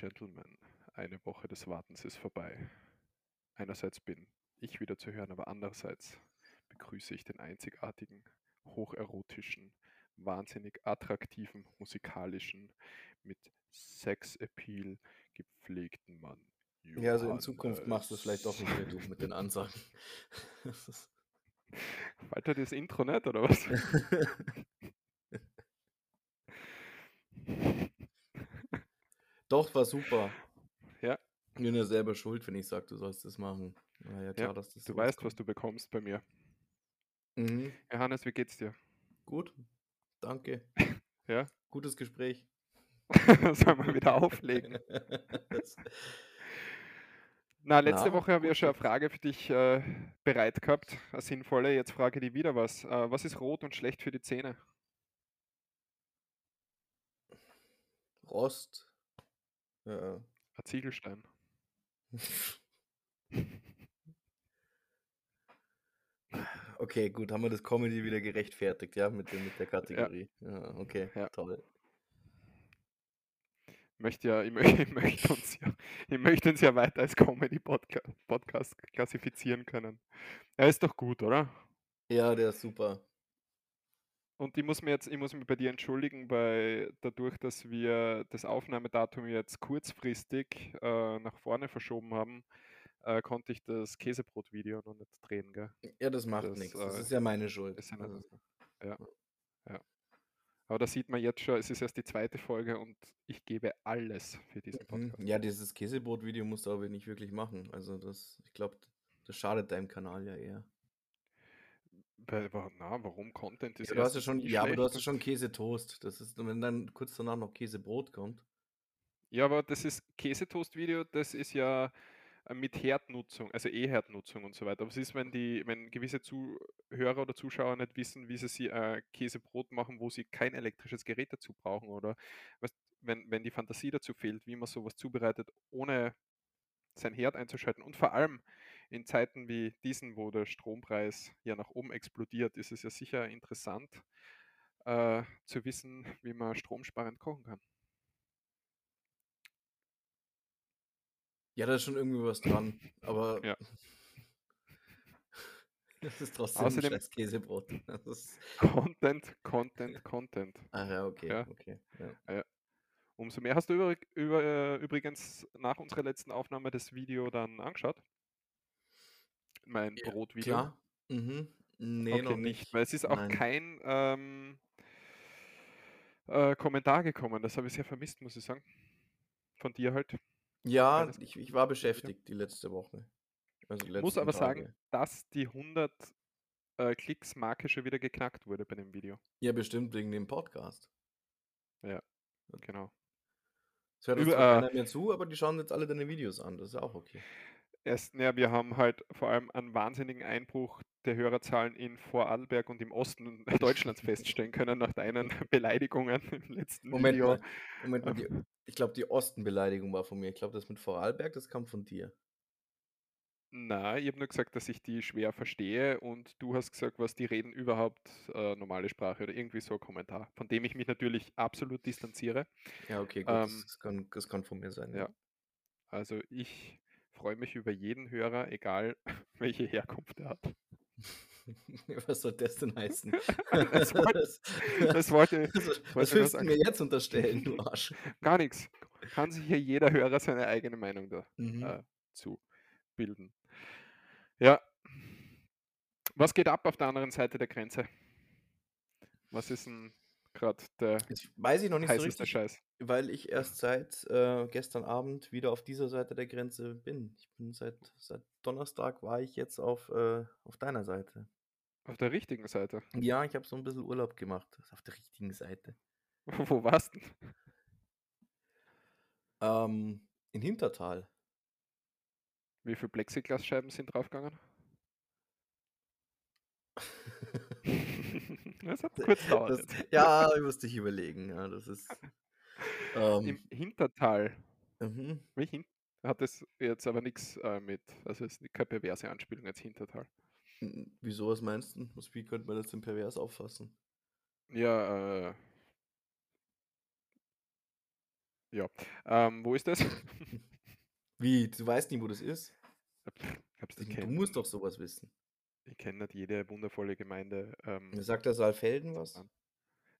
Gentlemen, eine Woche des Wartens ist vorbei. Einerseits bin ich wieder zu hören, aber andererseits begrüße ich den einzigartigen, hocherotischen, wahnsinnig attraktiven, musikalischen, mit Sex-Appeal gepflegten Mann. Ja, also in Zukunft machst du es vielleicht doch nicht mehr du mit den Ansagen. Weiter das Intro nicht, oder was? Doch, war super. Ja. Ich bin ja selber schuld, wenn ich sage, du sollst das machen. Na ja, klar, Ja, dass das Du weißt, rauskommt. was du bekommst bei mir. Mhm. Hannes, wie geht's dir? Gut, danke. Ja? Gutes Gespräch. Sollen wir wieder auflegen? Na, letzte Na, Woche habe ich ja schon eine. Frage für dich äh, bereit gehabt, eine sinnvolle. Jetzt frage ich dich wieder was. Äh, was ist rot und schlecht für die Zähne? Rost. Ja. Ein Ziegelstein. Okay, gut, haben wir das Comedy wieder gerechtfertigt, ja, mit, dem, mit der Kategorie. Ja, okay, Ja. toll. Ich möchte ja, ich möchte, ich möchte uns ja, ich möchte uns ja weiter als Comedy-Podcast Podcast klassifizieren können. Er ist doch gut, oder? Ja, der ist super. Und ich muss mir jetzt, ich muss mich bei dir entschuldigen, bei dadurch, dass wir das Aufnahmedatum jetzt kurzfristig äh, nach vorne verschoben haben, äh, konnte ich das Käsebrot-Video noch nicht drehen, gell? Ja, das macht Das, nichts. Das äh, ist ja meine Schuld. ist ja Also, Ja, ja. Aber da sieht man jetzt schon, es ist erst die zweite Folge und ich gebe alles für diesen mhm. Podcast. Ja, dieses Käsebrot-Video musst du aber nicht wirklich machen. Also das, ich glaube, das schadet deinem Kanal ja eher. Na, warum Content ist Ja, du hast ja schon, ja, aber du hast ja schon Käsetoast. Das ist, und wenn dann kurz danach noch Käsebrot kommt. Ja, aber das ist Käsetoast-Video, das ist ja äh, mit Herdnutzung, also E-Herdnutzung und so weiter. Was ist, wenn die, wenn gewisse Zuhörer oder Zuschauer nicht wissen, wie sie sie äh, Käsebrot machen, wo sie kein elektrisches Gerät dazu brauchen oder was, wenn, wenn die Fantasie dazu fehlt, wie man sowas zubereitet, ohne sein Herd einzuschalten. Und vor allem in Zeiten wie diesen, wo der Strompreis ja nach oben explodiert, ist es ja sicher interessant äh, zu wissen, wie man stromsparend kochen kann. Ja, da ist schon irgendwie was dran. Aber Ja. das ist trotzdem ein Außerdem scheiß Käsebrot. Content, Content, Content. ach ja, okay, Ja. okay. Ja. Umso mehr hast du über, über, übrigens nach unserer letzten Aufnahme das Video dann angeschaut. Mein Ja, Brotvideo. Klar. Mhm. Nee, Okay, noch nicht, nicht. weil es ist auch Nein. kein ähm, äh, Kommentar gekommen. Das habe ich sehr vermisst, muss ich sagen. Von dir halt. Ja, ich, ich war beschäftigt die letzte Woche. Also die Muss aber sagen, Tage. dass die 100 äh, Klicks-Marke schon wieder geknackt wurde bei dem Video. Ja, bestimmt wegen dem Podcast. Genau. Es hört uns Über- äh, keiner mehr zu, aber die schauen jetzt alle deine Videos an. Das ist ja auch okay. Erst, ja, wir haben halt vor allem einen wahnsinnigen Einbruch der Hörerzahlen in Vorarlberg und im Osten Deutschlands feststellen können nach deinen Beleidigungen im letzten Moment Video. mal, Moment mal. Die, ich glaube, die Ostenbeleidigung war von mir. Ich glaube, das mit Vorarlberg, das kam von dir. Na, ich habe nur gesagt, dass ich die schwer verstehe und du hast gesagt, was die reden überhaupt äh, normale Sprache oder irgendwie so ein Kommentar, von dem ich mich natürlich absolut distanziere. Ja, okay, gut. Ähm, das, kann, das kann von mir sein. ja. Also ich freue mich über jeden Hörer, egal welche Herkunft er hat. Was soll das denn heißen? Das wollte- das, Das wollte, was, wollte was willst du mir jetzt unterstellen, du Arsch? gar nichts. Kann sich hier jeder Hörer seine eigene Meinung Mhm. dazu bilden. Ja. Was geht ab auf der anderen Seite der Grenze? Was ist denn gerade der weiß ich noch nicht so richtig, Scheiß? weil ich erst seit äh, gestern Abend wieder auf dieser Seite der Grenze bin. Ich bin seit, seit Donnerstag war ich jetzt auf, äh, auf deiner Seite. Auf der richtigen Seite. Ja, ich habe so ein bisschen Urlaub gemacht. Auf der richtigen Seite. Wo warst du? Ähm, in Hintertal. Wie viele Plexiglasscheiben sind draufgegangen? Das hat kurz gedauert. Das, ja, ich musste ich überlegen. Ja, das ist. Ähm, Im Hintertal. mhm. Hin hat es jetzt aber nichts äh, mit, also es ist keine perverse Anspielung als Hintertal. Wieso, was meinst du? Was, wie könnte man das denn pervers auffassen? Ja, äh, Ja. Ähm, wo ist das? Wie, du weißt nicht, wo das ist? Pff, hab's nicht Du musst doch sowas wissen. Ich kenne nicht jede wundervolle Gemeinde. Ähm, Sagt der Saalfelden was?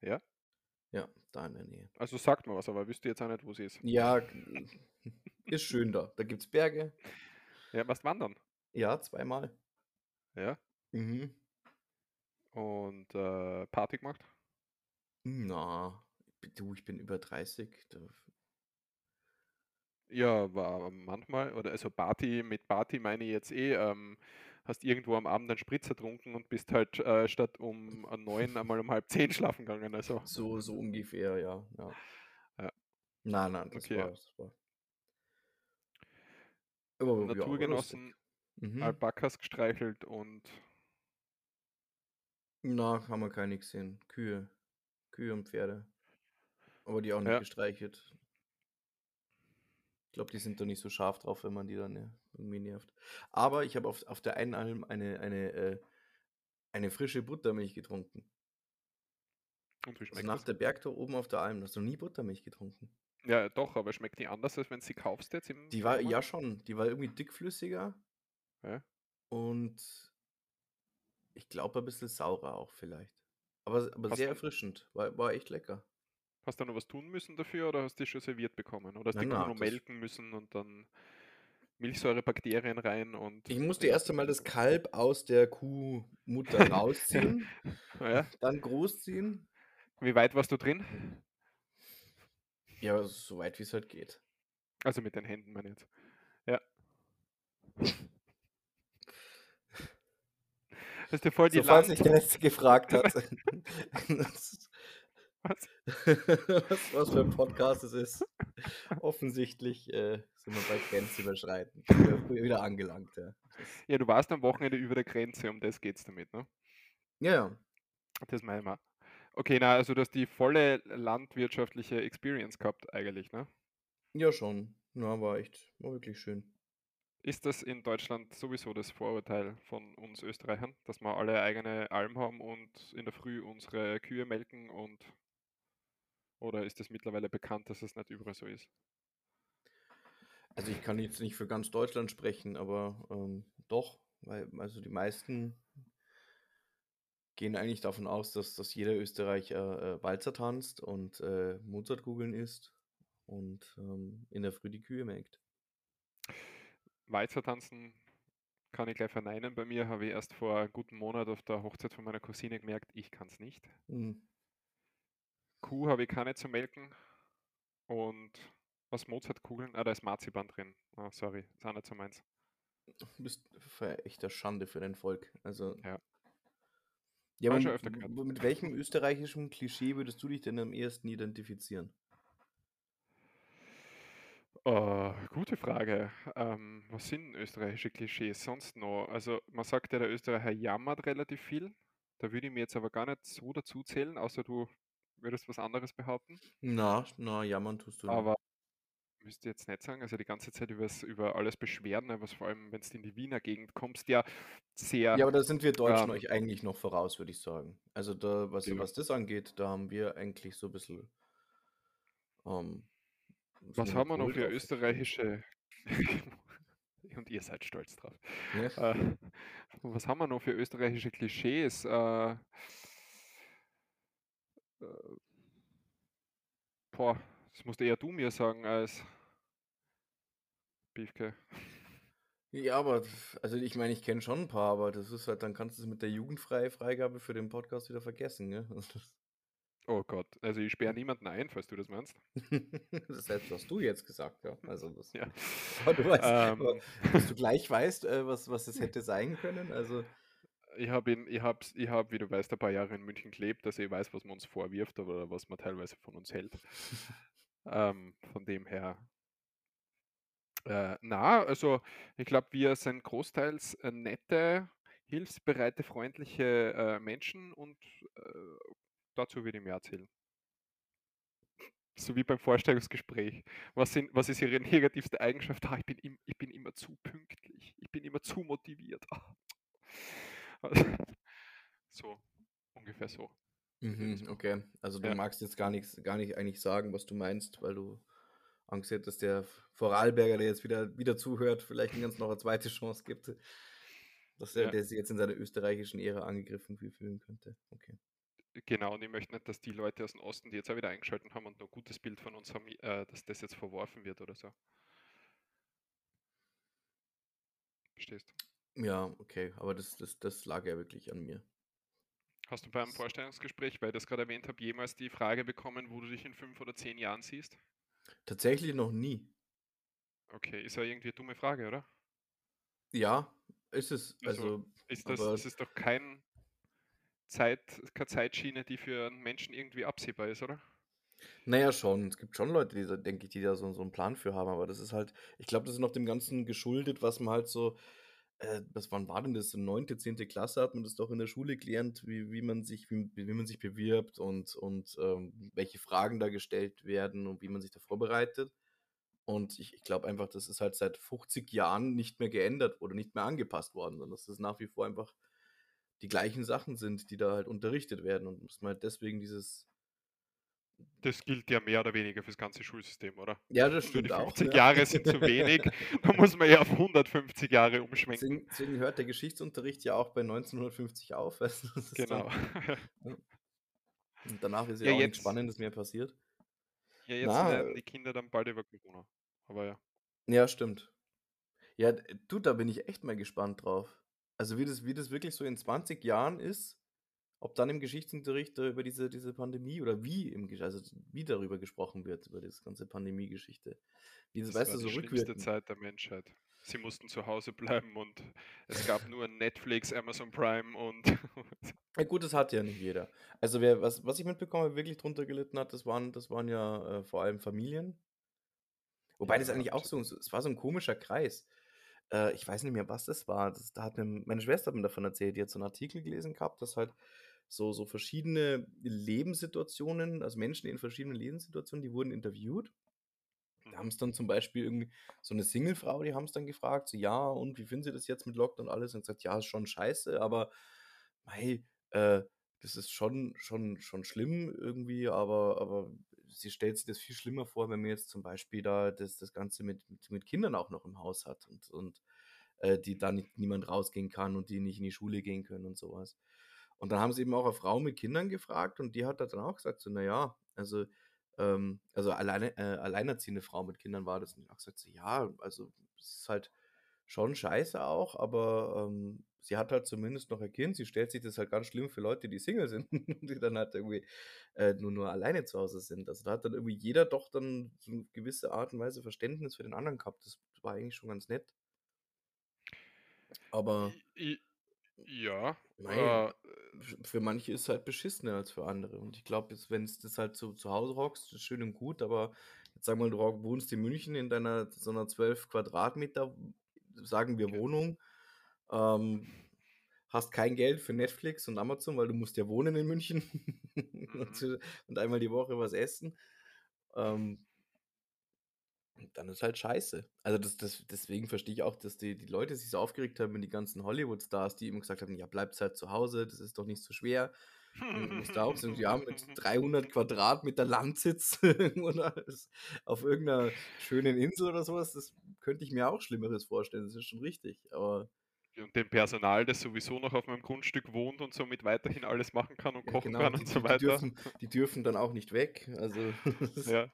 Ja? Ja, da in der Nähe. Also sagt mir was, aber wüsste jetzt auch nicht, wo sie ist. Ja, ist schön da. Da gibt's Berge. Ja, was wandern? Ja, zweimal. Ja. Mhm. Und äh, Party gemacht? Na, du, ich bin über 30. Da, Ja, war manchmal, oder also Party, mit Party meine ich jetzt eh, ähm, hast irgendwo am Abend einen Spritzer getrunken und bist halt äh, statt um neun einmal um halb zehn schlafen gegangen. Also, so, so ungefähr, ja. ja. Ja. Nein, nein, das Okay, war, ja. das war. Aber, ja, Natur aber genossen, lustig. Mhm. Alpakas gestreichelt und Na, haben wir keine gesehen. Kühe. Kühe und Pferde. Aber die auch nicht ja, gestreichelt. Ich glaube, die sind da nicht so scharf drauf, wenn man die dann irgendwie nervt. Aber ich habe auf, auf der einen Alm eine, eine, äh, eine frische Buttermilch getrunken. und wie Also schmeckt nach das? der Bergtour oben auf der Alm. Hast du nie Buttermilch getrunken? Ja, doch, aber schmeckt die anders, als wenn du sie kaufst jetzt im Die war, ja Supermarkt? schon, die war irgendwie dickflüssiger Ja. und ich glaube ein bisschen saurer auch vielleicht. Aber, aber Hast sehr erfrischend. War, war echt lecker. Hast du noch was tun müssen dafür oder hast du die schon serviert bekommen? Oder hast Na, die das. melken müssen und dann Milchsäurebakterien rein und Ich musste erst einmal das Kalb aus der Kuhmutter rausziehen, ja. dann großziehen. Wie weit warst du drin? Ja, so weit wie es halt geht. Also mit den Händen, meine ich jetzt. Ja. Das ist ja voll die So, falls Land. der Letzte gefragt hat, was, Was? was, für ein Podcast es ist. Offensichtlich äh, sind wir bei Grenzüberschreiten. Wieder, wieder angelangt, ja. Ja, du warst am Wochenende über der Grenze, um das geht's damit, ne? ja, ja. Das meine ich mal. Okay, na, also du hast die volle landwirtschaftliche Experience gehabt eigentlich, ne? Ja, schon. Ja, war echt, war wirklich schön. Ist das in Deutschland sowieso das Vorurteil von uns Österreichern, dass wir alle eigene Alm haben und in der Früh unsere Kühe melken und oder ist es mittlerweile bekannt, dass es nicht überall so ist? Also ich kann jetzt nicht für ganz Deutschland sprechen, aber ähm, doch, weil also die meisten gehen eigentlich davon aus, dass, dass jeder Österreicher äh, Walzer tanzt und äh, Mozartkugeln isst und ähm, in der Früh die Kühe melkt. Walzer tanzen kann ich gleich verneinen. Bei mir habe ich erst vor einem guten Monat auf der Hochzeit von meiner Cousine gemerkt, ich kann es nicht. Hm. Kuh habe ich keine zu melken und was Mozartkugeln? Ah, da ist Marzipan drin. Ah, sorry, ist auch nicht so meins. Du bist echter Schande für dein Volk. Also, Ja, ja, aber ich schon m- öfter gehört. w- mit welchem österreichischen Klischee würdest du dich denn am ehesten identifizieren? Äh, gute Frage. Ähm, was sind österreichische Klischees sonst noch? Also man sagt ja, der Österreicher jammert relativ viel. Da würde ich mir jetzt aber gar nicht so dazu zählen, außer du würdest was anderes behaupten. Na, na, jammern tust du nicht. Aber müsste jetzt nicht sagen, also die ganze Zeit übers, über alles beschweren, ne, was vor allem, wenn du in die Wiener Gegend kommst, ja sehr, Ja, aber da sind wir Deutschen ähm, euch eigentlich noch voraus, würde ich sagen. Also da, was, ja, was das angeht, da haben wir eigentlich so ein bisschen ähm, das was haben wir noch für österreichische, und ihr seid stolz drauf, Ja. äh, was haben wir noch für österreichische Klischees? Äh, äh, boah, das musst eher du mir sagen als Biefke. Ja, aber also ich meine, ich kenne schon ein paar, aber das ist halt, dann kannst du es mit der jugendfreie Freigabe für den Podcast wieder vergessen, ne? Oh Gott, also ich sperre niemanden ein, falls du das meinst. Das selbst hast du jetzt gesagt, ja. Also das, Ja. du weißt, Ähm, dass du gleich weißt, äh, was, was es hätte sein können. Also, ich habe ich hab, ich hab, wie du weißt, ein paar Jahre in München gelebt, dass ich weiß, was man uns vorwirft oder was man teilweise von uns hält. Ähm, von dem her. Äh, na, also ich glaube, wir sind großteils äh, nette, hilfsbereite, freundliche äh, Menschen und äh, dazu würde ich mehr erzählen. So wie beim Vorstellungsgespräch. Was, sind, was ist Ihre negativste Eigenschaft? Ah, ich, bin im, ich bin immer zu pünktlich. Ich bin immer zu motiviert. So, ungefähr so. mhm, okay. Also du Ja. magst jetzt gar nichts, gar nicht eigentlich sagen, was du meinst, weil du Angst hätte, dass der Vorarlberger, der jetzt wieder, wieder zuhört, vielleicht ganz noch eine zweite Chance gibt. Dass der, Ja. der sich jetzt in seiner österreichischen Ära angegriffen fühlen könnte. Okay. Genau, und ich möchte nicht, dass die Leute aus dem Osten, die jetzt auch wieder eingeschaltet haben und noch ein gutes Bild von uns haben, äh, dass das jetzt verworfen wird oder so. Verstehst? Ja, okay, aber das, das, das lag ja wirklich an mir. Hast du beim Vorstellungsgespräch, weil ich das gerade erwähnt habe, jemals die Frage bekommen, wo du dich in fünf oder zehn Jahren siehst? Tatsächlich noch nie. Okay, ist ja irgendwie eine dumme Frage, oder? Ja, ist es. Also, Also, Ist das, aber ist doch kein Zeit, keine Zeitschiene, die für einen Menschen irgendwie absehbar ist, oder? naja, schon. Es gibt schon Leute, die, da- denke ich, die da so, so einen Plan für haben, aber das ist halt, ich glaube, das ist noch dem Ganzen geschuldet, was man halt so, äh, was wann war denn das? Neunte, zehnte Klasse hat man das doch in der Schule gelernt, wie, wie man sich, wie, wie man sich bewirbt und, und ähm, welche Fragen da gestellt werden und wie man sich da vorbereitet. Und ich, ich glaube einfach, das ist halt seit 50 Jahren nicht mehr geändert oder nicht mehr angepasst worden, sondern dass das nach wie vor einfach die gleichen Sachen sind, die da halt unterrichtet werden und dass man halt deswegen dieses, Das gilt ja mehr oder weniger fürs ganze Schulsystem, oder? ja, das Nur die stimmt auch. 50 ja. Jahre sind zu wenig, da muss man ja auf 150 Jahre umschwenken. Deswegen, deswegen hört der Geschichtsunterricht ja auch bei 1950 auf. Also das Genau. Dann, und danach ist ja, Ja, auch nichts jetzt- Spannendes mehr passiert. Ja, jetzt Na, lernen die Kinder dann bald über Corona. Aber ja. Ja, stimmt. Ja, du, da bin ich echt mal gespannt drauf. Also wie das, wie das wirklich so in 20 Jahren ist, ob dann im Geschichtsunterricht über diese, diese Pandemie oder wie im also wie darüber gesprochen wird, über das ganze Pandemie-Geschichte. Wie das, Das weißt war du, die so schlimmste rückwirkend. Zeit der Menschheit. Sie mussten zu Hause bleiben und es gab nur Netflix, Amazon Prime und Ja gut, das hat ja nicht jeder. Also wer, was, was ich mitbekomme, wirklich drunter gelitten hat, das waren, das waren ja äh, vor allem Familien. Wobei das Ja, eigentlich auch so, so- es war so ein komischer Kreis. Äh, ich weiß nicht mehr, was das war. Das, da hat mir, meine Schwester hat mir davon erzählt, die hat so einen Artikel gelesen gehabt, dass halt so, so verschiedene Lebenssituationen, also Menschen in verschiedenen Lebenssituationen, die wurden interviewt. Da haben es dann zum Beispiel irgendwie so eine Singlefrau, die haben es dann gefragt, so ja, und wie finden Sie das jetzt mit Lockdown und alles? Und gesagt, ja, ist schon scheiße, aber mei, äh, das ist schon, schon, schon schlimm irgendwie, aber, aber sie stellt sich das viel schlimmer vor, wenn man jetzt zum Beispiel da das, das Ganze mit, mit, mit Kindern auch noch im Haus hat und, und äh, die da nicht, niemand rausgehen kann und die nicht in die Schule gehen können und sowas. Und dann haben sie eben auch eine Frau mit Kindern gefragt und die hat dann auch gesagt, so, naja, also, ähm, also alleine, äh, alleinerziehende Frau mit Kindern war das. Und ich auch gesagt, so, ja, also es ist halt schon scheiße auch, aber ähm, sie hat halt zumindest noch ein Kind. Sie stellt sich das halt ganz schlimm für Leute, die Single sind, die dann halt irgendwie äh, nur, nur alleine zu Hause sind. Also da hat dann irgendwie jeder doch dann so eine gewisse Art und Weise Verständnis für den anderen gehabt. Das war eigentlich schon ganz nett. Aber ja, Nein. äh, für manche ist es halt beschissener als für andere. Und ich glaube, wenn es das halt so zu Hause rockst, ist schön und gut, aber jetzt sag mal, du wohnst in München in deiner so einer 12 Quadratmeter, sagen wir. Wohnung, ähm, hast kein Geld für Netflix und Amazon, weil du musst ja wohnen in München und, Mhm. und einmal die Woche was essen. Ähm, dann ist halt scheiße. Also das, das, deswegen verstehe ich auch, dass die, die Leute sich so aufgeregt haben, wenn die ganzen Hollywood-Stars, die immer gesagt haben, ja, bleibt halt zu Hause, das ist doch nicht so schwer. Und da auch sagen, ja, mit 300 Quadratmeter Landsitz oder auf irgendeiner schönen Insel oder sowas, das könnte ich mir auch Schlimmeres vorstellen, das ist schon richtig. Aber und dem Personal, das sowieso noch auf meinem Grundstück wohnt und somit weiterhin alles machen kann und ja, kochen genau, kann die, und die, so die, weiter. dürfen, die dürfen dann auch nicht weg. Also Ja.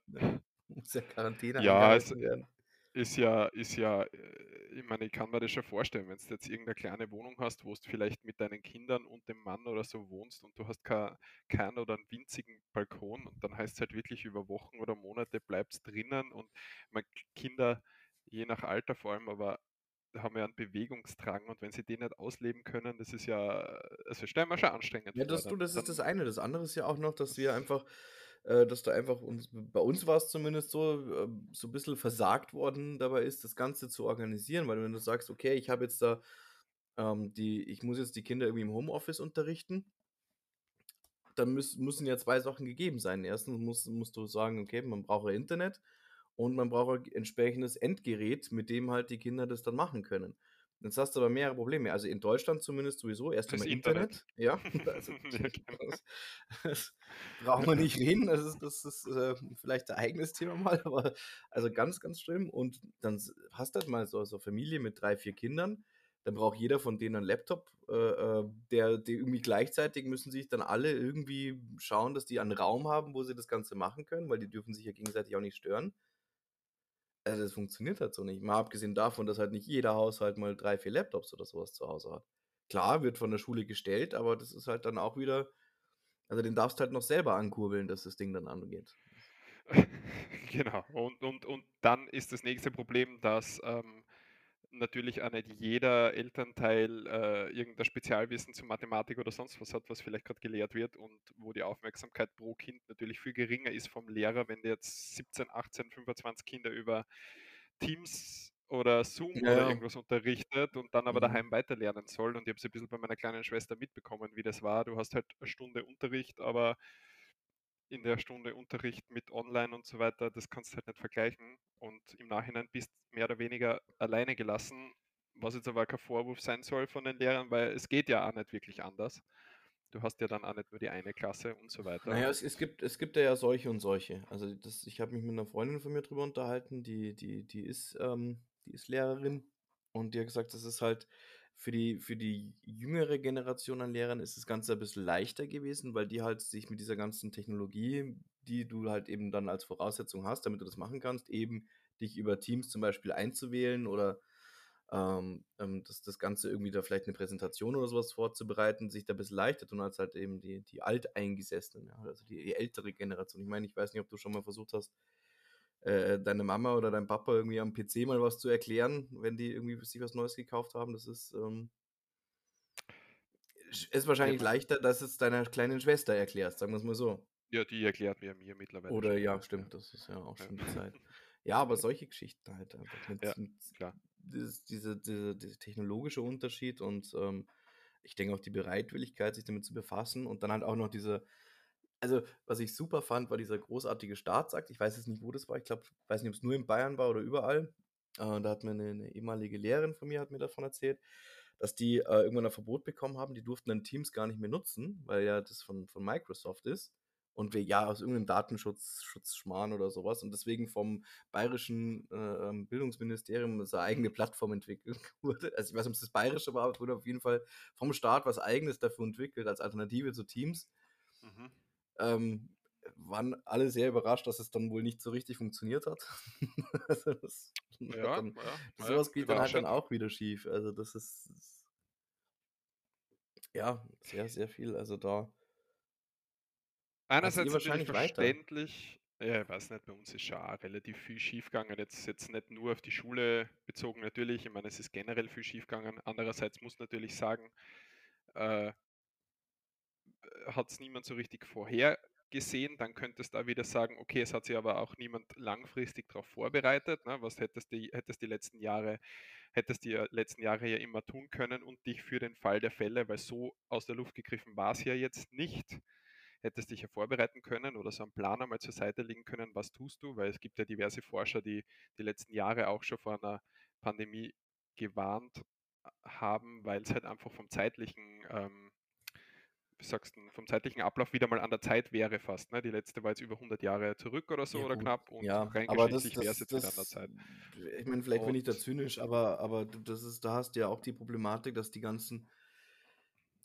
Muss ja Quarantäne Ja, es werden. ist ja, ist ja, äh, ich meine, ich kann mir das schon vorstellen, wenn du jetzt irgendeine kleine Wohnung hast, wo du vielleicht mit deinen Kindern und dem Mann oder so wohnst und du hast kein, keinen oder einen winzigen Balkon und dann heißt es halt wirklich über Wochen oder Monate bleibst drinnen und meine Kinder, je nach Alter vor allem, aber haben ja einen Bewegungsdrang und wenn sie den nicht ausleben können, das ist ja, also stellen wir schon anstrengend Ja, vor. das, du, Dann, das ist das dann, eine. Das andere ist ja auch noch, dass wir einfach, äh, dass da einfach uns, bei uns war es zumindest so, äh, so ein bisschen versagt worden dabei ist, das Ganze zu organisieren, weil wenn du sagst, okay, ich habe jetzt da ähm, die, ich muss jetzt die Kinder irgendwie im Homeoffice unterrichten, dann müß, müssen ja zwei Sachen gegeben sein. Erstens musst, musst du sagen, okay, man braucht Internet und man braucht ein entsprechendes Endgerät, mit dem halt die Kinder das dann machen können. Jetzt hast du aber mehrere Probleme. Also in Deutschland zumindest sowieso erst einmal Internet. Internet. Ja, also genau. das, das brauchen wir nicht reden. Das ist, das ist äh, vielleicht ein eigenes Thema mal, aber also ganz, ganz schlimm. Und dann hast du halt mal so, so Familie mit drei, vier Kindern. Dann braucht jeder von denen einen Laptop. Äh, äh, der, die irgendwie gleichzeitig müssen sich dann alle irgendwie schauen, dass die einen Raum haben, wo sie das Ganze machen können, weil die dürfen sich ja gegenseitig auch nicht stören. Also das funktioniert halt so nicht. Mal abgesehen davon, dass halt nicht jeder Haushalt mal drei, vier Laptops oder sowas zu Hause hat. Klar, wird von der Schule gestellt, aber das ist halt dann auch wieder, also den darfst du halt noch selber ankurbeln, dass das Ding dann angeht. Genau. Und, und, und dann ist das nächste Problem, dass ähm, natürlich auch nicht jeder Elternteil äh, irgendein Spezialwissen zu Mathematik oder sonst was hat, was vielleicht gerade gelehrt wird und wo die Aufmerksamkeit pro Kind natürlich viel geringer ist vom Lehrer, wenn der jetzt 17, 18, 25 Kinder über Teams oder Zoom oder Ja, irgendwas unterrichtet und dann aber mhm. daheim weiterlernen soll. Und ich habe es ein bisschen bei meiner kleinen Schwester mitbekommen, wie das war. Du hast halt eine Stunde Unterricht, aber in der Stunde Unterricht mit online und so weiter, das kannst du halt nicht vergleichen. Und im Nachhinein bist mehr oder weniger alleine gelassen, was jetzt aber kein Vorwurf sein soll von den Lehrern, weil es geht ja auch nicht wirklich anders. Du hast ja dann auch nicht nur die eine Klasse und so weiter. Naja, es, es gibt, es gibt ja solche und solche. Also das, ich habe mich mit einer Freundin von mir drüber unterhalten, die, die, die ist, ähm, die ist Lehrerin und die hat gesagt, das ist halt für die, für die jüngere Generation an Lehrern ist das Ganze ein bisschen leichter gewesen, weil die halt sich mit dieser ganzen Technologie, die du halt eben dann als Voraussetzung hast, damit du das machen kannst, eben dich über Teams zum Beispiel einzuwählen oder ähm, ähm, das, das Ganze irgendwie da vielleicht eine Präsentation oder sowas vorzubereiten, sich da ein bisschen leichter tun als halt eben die, die Alteingesessenen, ja, also die, die ältere Generation. Ich meine, ich weiß nicht, ob du schon mal versucht hast, äh, deine Mama oder dein Papa irgendwie am PC mal was zu erklären, wenn die irgendwie sich was Neues gekauft haben. Das ist, ähm, ist ja, wahrscheinlich man, leichter, dass es deiner kleinen Schwester erklärst, sagen wir es mal so. ja, die erklärt mir mir mittlerweile Oder schon, ja, ja. stimmt, das ist ja auch Ja. schon die Zeit. Ja, aber solche Geschichten halt einfach mit, Ja, klar. dieses, diese, diese, dieser technologische Unterschied und ähm, ich denke auch die Bereitwilligkeit, sich damit zu befassen und dann halt auch noch diese, also was ich super fand, war dieser großartige Staatsakt. Ich weiß jetzt nicht, wo das war. Ich glaube, weiß nicht, ob es nur in Bayern war oder überall. Äh, da hat mir eine, eine ehemalige Lehrerin von mir hat mir davon erzählt, dass die äh, irgendwann ein Verbot bekommen haben. Die durften dann Teams gar nicht mehr nutzen, weil ja das von, von Microsoft ist. Und wir ja aus irgendeinem Datenschutz Schutzschmarrn oder sowas. Und deswegen vom bayerischen äh, ähm, Bildungsministerium seine eigene Plattform entwickelt wurde. Also ich weiß nicht, ob es das bayerische war, aber es wurde auf jeden Fall vom Staat was eigenes dafür entwickelt, als Alternative zu Teams. Mhm. Ähm, waren alle sehr überrascht, dass es dann wohl nicht so richtig funktioniert hat. also das, Ja, dann, ja, ja, sowas geht dann halt dann auch wieder schief. Also das ist, ist ja sehr, sehr viel. Also da Einerseits natürlich wahrscheinlich weiter. verständlich, ja, ich weiß nicht, bei uns ist schon auch relativ viel schiefgegangen. Jetzt, jetzt nicht nur auf die Schule bezogen, natürlich. Ich meine, es ist generell viel schiefgegangen. Andererseits muss natürlich sagen, äh, hat es niemand so richtig vorhergesehen. Dann könntest du da wieder sagen, okay, es hat sich aber auch niemand langfristig darauf vorbereitet. Ne? Was hättest du hättest die letzten Jahre, hättest die äh, letzten Jahre ja immer tun können und dich für den Fall der Fälle, weil so aus der Luft gegriffen war es ja jetzt nicht, hättest dich ja vorbereiten können oder so einen Plan einmal zur Seite legen können, was tust du, weil es gibt ja diverse Forscher, die die letzten Jahre auch schon vor einer Pandemie gewarnt haben, weil es halt einfach vom zeitlichen, ähm, wie sagst du, vom zeitlichen Ablauf wieder mal an der Zeit wäre fast. Ne? Die letzte war jetzt über 100 Jahre zurück oder so Ja, oder knapp und ja, rein aber das, geschichtlich wäre es das, jetzt wieder an der das, Zeit. ich meine, vielleicht bin ich da Und zynisch, aber, aber das ist, da hast du ja auch die Problematik, dass die ganzen,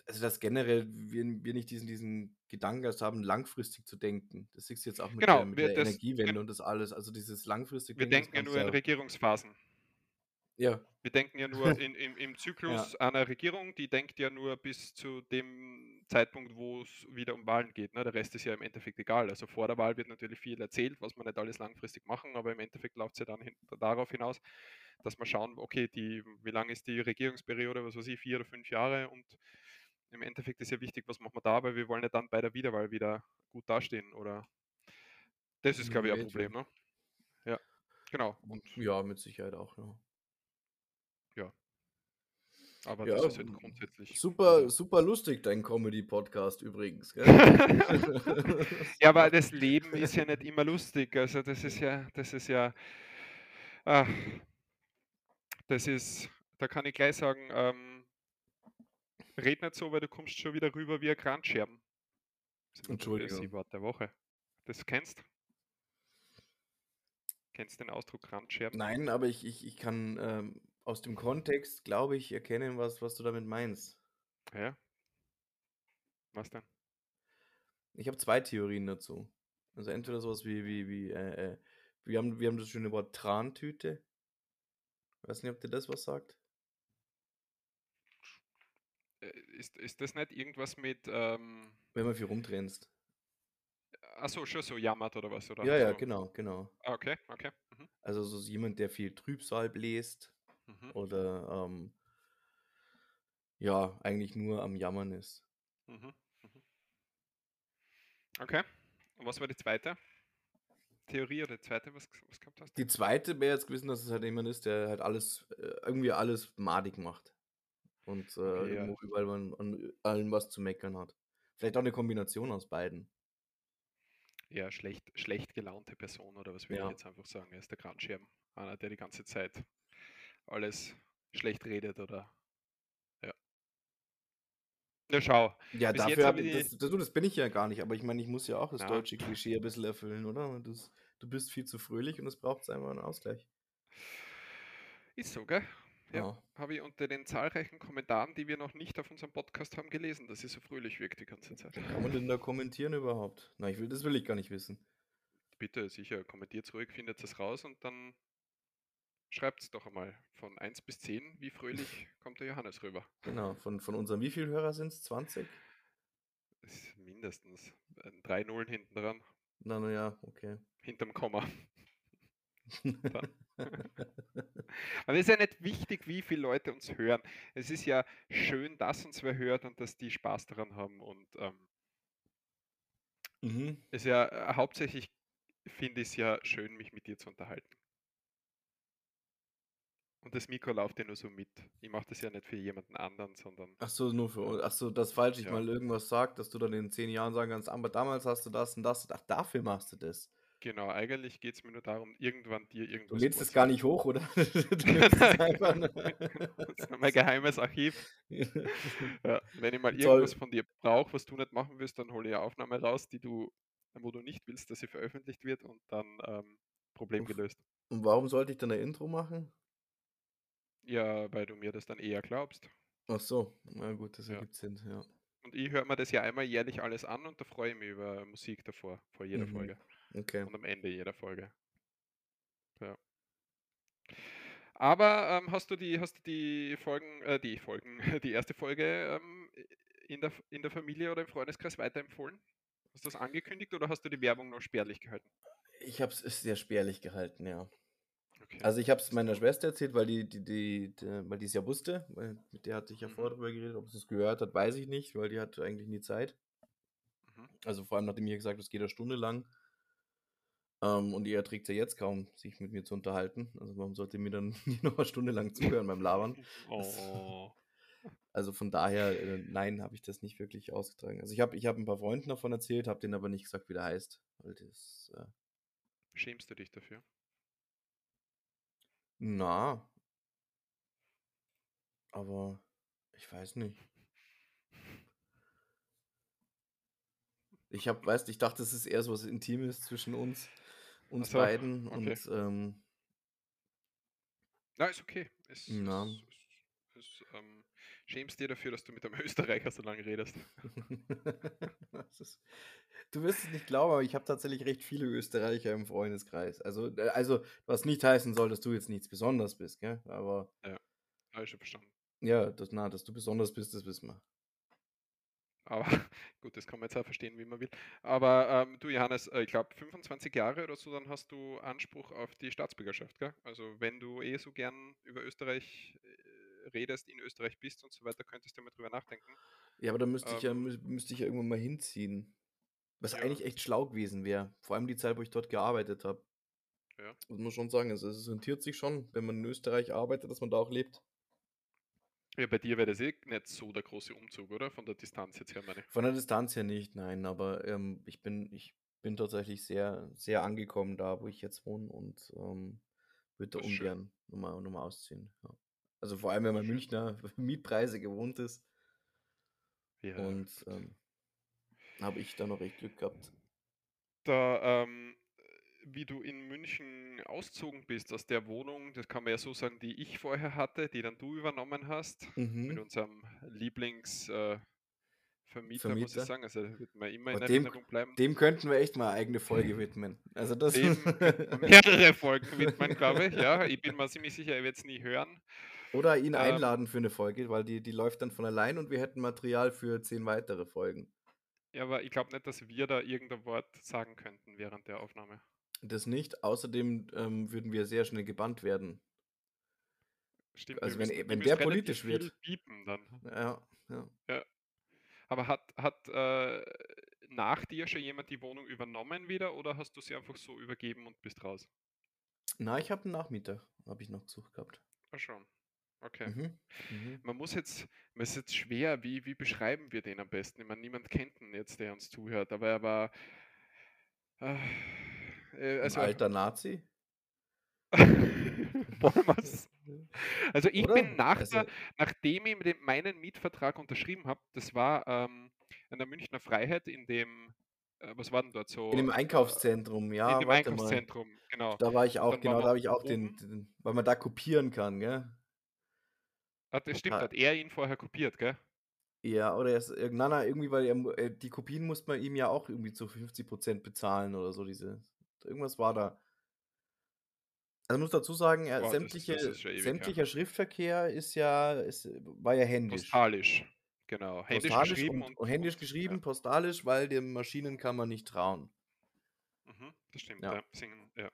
also dass generell wir, wir nicht diesen, diesen Gedankengeist haben, langfristig zu denken. Das siehst du jetzt auch mit der, genau, mit wir, der das, Energiewende und das alles. Also dieses langfristig wir Denken, das ja nur in ja, Regierungsphasen. ja, Wir denken ja nur in, im, im ja, Zyklus einer Regierung, die denkt ja nur bis zu dem Zeitpunkt, wo es wieder um Wahlen geht. Ne? Der Rest ist ja im Endeffekt egal. Also vor der Wahl wird natürlich viel erzählt, was man nicht alles langfristig machen, aber im Endeffekt läuft es ja dann hin, darauf hinaus, dass wir schauen, okay, die, wie lang ist die Regierungsperiode, was weiß ich, vier oder fünf Jahre und im Endeffekt ist ja wichtig, was machen wir da, weil wir wollen ja dann bei der Wiederwahl wieder gut dastehen. Oder das ist, glaube ich, ein Problem, ne? Ja, genau. Und ja, mit Sicherheit auch, ja, aber Ja, das ist halt grundsätzlich. super, Also. super lustig, dein Comedy-Podcast übrigens, ja, aber das Leben ist ja nicht immer lustig. Also das ist ja, das ist ja, ah, das ist, da kann ich gleich sagen, ähm, red nicht so, weil du kommst schon wieder rüber wie ein Kranzscherben. Das Entschuldigung. Wort der Woche. Das kennst? Kennst den Ausdruck Kranzscherben? Nein, aber ich, ich, ich kann ähm, aus dem Kontext, glaube ich, erkennen, was, was du damit meinst. Ja. Was denn? Ich habe zwei Theorien dazu. Also entweder sowas wie, wie, wie, äh, äh, wir haben, wir haben das schöne Wort Trantüte. Weiß nicht, ob dir das was sagt. Äh, ist, ist das nicht irgendwas mit. Ähm, Wenn man viel rumtrennst. Achso, schon so jammert oder was? Oder ja, ja, so. genau, genau. Ah, okay, okay. Mhm. Also so jemand, der viel Trübsal bläst Mhm. oder ähm, ja, eigentlich nur am Jammern ist. Mhm. Mhm. Okay. Und was war die zweite Theorie oder die zweite, was, was gehabt hast? Die zweite wäre jetzt gewesen, dass es halt jemand ist, der halt alles, äh, irgendwie alles madig macht. Und äh, Okay, ja. irgendwo überall man, an allem was zu meckern hat. Vielleicht auch eine Kombination aus beiden. Ja, schlecht, schlecht gelaunte Person oder was will Ja. ich jetzt einfach sagen? Er ist der Kranzscherben. Einer, der die ganze Zeit alles schlecht redet oder. Ja. Na schau. Ja, Bis dafür hab habe ich, das, das, das bin ich ja gar nicht, aber ich meine, ich muss ja auch das Na. deutsche Klischee ein bisschen erfüllen, oder? Das, du bist viel zu fröhlich und es braucht einfach einen Ausgleich. Ist so, gell? Ja. Ja. Habe ich unter den zahlreichen Kommentaren, die wir noch nicht auf unserem Podcast haben, gelesen, dass sie so fröhlich wirkt die ganze Zeit. Kann man denn da kommentieren überhaupt? Na, ich will, das will ich gar nicht wissen. Bitte, sicher, kommentiert ruhig, findet es raus und dann schreibt es doch einmal von 1 bis 10, wie fröhlich kommt der Johannes rüber. Genau, von, von unseren wie viel Hörer sind es? 20? Das ist mindestens äh, drei Nullen hinten dran, Na, na ja, okay. hinterm Komma. Aber es ist ja nicht wichtig, wie viele Leute uns hören. Es ist ja schön, dass uns wer hört und dass die Spaß daran haben. Und ähm, mhm. es ist ja äh, hauptsächlich finde ich es ja schön, mich mit dir zu unterhalten. Und das Mikro läuft ja nur so mit. Ich mache das ja nicht für jemanden anderen, sondern Ach so, nur für uns. Ach so, dass falls ich Ja. mal irgendwas sag, dass du dann in zehn Jahren sagen kannst, aber damals hast du das und das. Ach, dafür machst du das. genau, eigentlich geht es mir nur darum, irgendwann dir Du irgendwas lädst es gar nicht hoch, oder? du einfach nur- Das ist mein geheimes Archiv. Ja, wenn ich mal irgendwas von dir brauche, was du nicht machen willst, dann hole ich eine Aufnahme raus, die du, wo du nicht willst, dass sie veröffentlicht wird und dann ähm, Problem gelöst. Und warum sollte ich dann ein Intro machen? Ja, weil du mir das dann eher glaubst. Ach so, na gut, das Ja. ergibt Sinn, ja. Und ich höre mir das ja einmal jährlich alles an und da freue ich mich über Musik davor, vor jeder Mhm. Folge Okay. und am Ende jeder Folge. Ja. Aber ähm, hast du die, hast du die Folgen, äh, die Folgen, die erste Folge ähm, in, der, in der Familie oder im Freundeskreis weiterempfohlen? Hast du das angekündigt oder hast du die Werbung noch spärlich gehalten? Ich habe es sehr spärlich gehalten, ja. Okay. Also ich habe es meiner Schwester erzählt, weil die, die, die, die, weil die es ja wusste, weil mit der hatte ich ja Mhm. vorher drüber geredet, ob sie es gehört hat, weiß ich nicht, weil die hat eigentlich nie Zeit. Mhm. Also vor allem nachdem ihr gesagt, es geht eine Stunde lang. Ähm, und ihr erträgt ja jetzt kaum, sich mit mir zu unterhalten. Also warum sollte ihr mir dann noch eine Stunde lang zuhören beim Labern? Oh. Also von daher, äh, nein, habe ich das nicht wirklich ausgetragen. Also ich habe ich hab ein paar Freunden davon erzählt, habe denen aber nicht gesagt, wie der heißt. Weil das, äh, Schämst du dich dafür? Na, aber ich weiß nicht. Ich habe, weißt, ich dachte, es ist eher so was Intimes zwischen uns, uns Ach so, beiden okay. und ähm, Na, ist okay. Es, Na. ähm, schämst dir dafür, dass du mit einem Österreicher so lange redest. Ist, du wirst es nicht glauben, aber ich habe tatsächlich recht viele Österreicher im Freundeskreis. Also, äh, also was nicht heißen soll, dass du jetzt nichts Besonderes bist, gell? Aber Habe ich schon verstanden. ja, das, na, dass du besonders bist, das wissen wir. Aber gut, das kann man jetzt auch verstehen, wie man will. Aber ähm, du, Johannes, äh, ich glaube 25 Jahre oder so, dann hast du Anspruch auf die Staatsbürgerschaft, gell? Also wenn du eh so gern über Österreich äh, redest, in Österreich bist und so weiter, könntest du mal drüber nachdenken. Ja, aber da müsste ich ja, Ähm, mü- müsste ich ja irgendwann mal hinziehen. Was Ja. eigentlich echt schlau gewesen wäre. Vor allem die Zeit, wo ich dort gearbeitet habe. Ja. Das muss man schon sagen. Also, es rentiert sich schon, wenn man in Österreich arbeitet, dass man da auch lebt. Ja, bei dir wäre das eh nicht so der große Umzug, oder? Von der Distanz jetzt her, meine ich. Von der Distanz her nicht, nein, aber ähm, ich bin, ich bin tatsächlich sehr, sehr angekommen da, wo ich jetzt wohne und ähm, würde ungern nochmal, nochmal ausziehen. Ja. Also vor allem, wenn man. Münchner Mietpreise gewohnt ist. Ja. Und ähm, habe ich da noch recht Glück gehabt. Da, ähm, wie du in München ausgezogen bist aus der Wohnung, das kann man ja so sagen, die ich vorher hatte, die dann du übernommen hast, mit Mhm. unserem Lieblings, äh, muss ich sagen. Also, der wird mir immer in Aber dem, Erinnerung bleiben. dem könnten wir echt mal eine eigene Folge widmen. Also das. Mehrere Folgen widmen, glaube ich. Ja, ich bin mir ziemlich sicher, er wird es nie hören. Oder ihn Ähm, einladen für eine Folge, weil die, die läuft dann von allein und wir hätten Material für zehn weitere Folgen. ja, aber ich glaube nicht, dass wir da irgendein Wort sagen könnten während der Aufnahme. Das nicht. Außerdem ähm, würden wir sehr schnell gebannt werden. Stimmt, Also wenn- müssen, ihr wenn der politisch wird. Piepen dann. Ja, ja. Aber hat, hat äh, nach dir schon jemand die Wohnung übernommen wieder oder hast du sie einfach so übergeben und bist raus? Na, ich habe einen Nachmieter, habe ich noch gesucht gehabt. Ach schon. Okay. Mhm. Mhm. Man muss jetzt, man ist jetzt schwer, wie, wie beschreiben wir den am besten? Ich meine, niemand kennt ihn jetzt, der uns zuhört, aber er war. Äh, äh, Ein also, alter Nazi? Also ich Oder? bin nach Also, der, nachdem ich den, meinen Mietvertrag unterschrieben habe, das war ähm, in der Münchner Freiheit in dem, äh, was war denn dort so? in dem äh, Einkaufszentrum, in ja, dem warte mal. Einkaufszentrum, genau. Da war ich auch, Dann genau, da habe ich auch den, den, weil man da kopieren kann, gell? Hat, das stimmt, Ha- hat er ihn vorher kopiert, gell? Ja, oder erst, äh, na, na, irgendwie, weil er, äh, die Kopien musste man ihm ja auch irgendwie zu 50% bezahlen oder so, diese, irgendwas war da. Also muss dazu sagen, er, Boah, das, sämtliche, das ist schon ewig her. sämtlicher Schriftverkehr ist ja, ist, war ja händisch. Postalisch, genau. Händisch Postalisch geschrieben und, und, händisch geschrieben, ja. postalisch, weil den Maschinen kann man nicht trauen. Mhm, das stimmt, Ja. ja. Ja.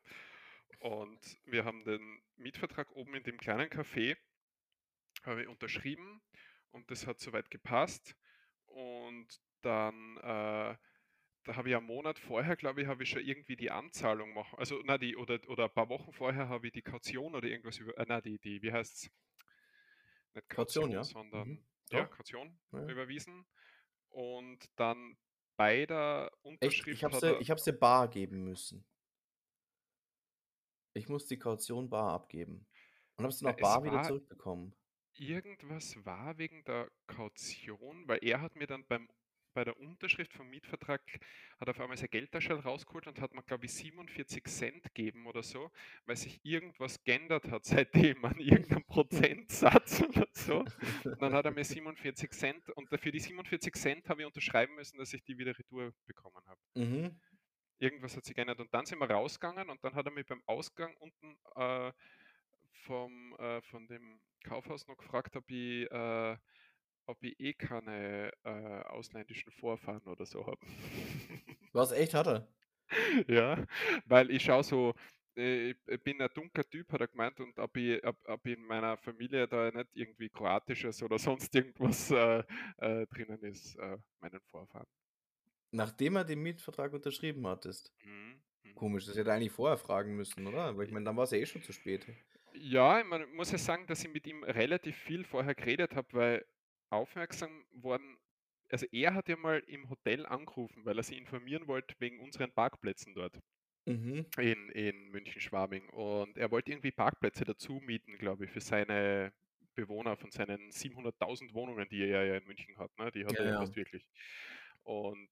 Und wir haben den Mietvertrag oben in dem kleinen Café habe ich unterschrieben und das hat soweit gepasst. Und dann, äh, da habe ich einen Monat vorher, glaube ich, habe ich schon irgendwie die Anzahlung machen. Also, na, die, oder, oder ein paar Wochen vorher habe ich die Kaution oder irgendwas über, äh, na, die, die, wie heißt's? Nicht Kaution, Kaution, ja. sondern, Mhm. ja. Kaution Ja. überwiesen. Und dann bei der Echt? Unterschrift Ich habe sie, ich hab sie bar geben müssen. Ich muss die Kaution bar abgeben. Und habe sie noch bar wieder war zurückbekommen. Irgendwas war wegen der Kaution, weil er hat mir dann beim, bei der Unterschrift vom Mietvertrag, hat auf einmal sein Geldtasche rausgeholt und hat mir, glaube ich, 47 Cent gegeben oder so, weil sich irgendwas geändert hat seitdem an irgendeinem Prozentsatz oder so. Und dann hat er mir 47 Cent und für die 47 Cent habe ich unterschreiben müssen, dass ich die wieder retour bekommen habe. Mhm. Irgendwas hat sich geändert und dann sind wir rausgegangen und dann hat er mich beim Ausgang unten äh, vom, äh, von dem Kaufhaus noch gefragt, ob ich, äh, ob ich eh keine äh, ausländischen Vorfahren oder so habe. Was, echt, hat er? ja, weil ich schaue so, äh, ich bin ein dunkler Typ, hat er gemeint, und ob ich, ob, ob in meiner Familie da nicht irgendwie kroatisches oder sonst irgendwas äh, äh, drinnen ist, äh, meinen Vorfahren. Nachdem er den Mietvertrag unterschrieben hattest. Mhm. mhm. Komisch, das hätte er eigentlich vorher fragen müssen, oder? Weil ich meine, dann war es ja eh schon zu spät. Ja, man muss ja sagen, dass ich mit ihm relativ viel vorher geredet habe, weil aufmerksam worden, also er hat ja mal im Hotel angerufen, weil er sich informieren wollte wegen unseren Parkplätzen dort Mhm. in, in München-Schwabing. Und er wollte irgendwie Parkplätze dazu mieten, glaube ich, für seine Bewohner von seinen 700.000 Wohnungen, die er ja in München hat. Ne? Die hat Ja, er ja fast wirklich. Und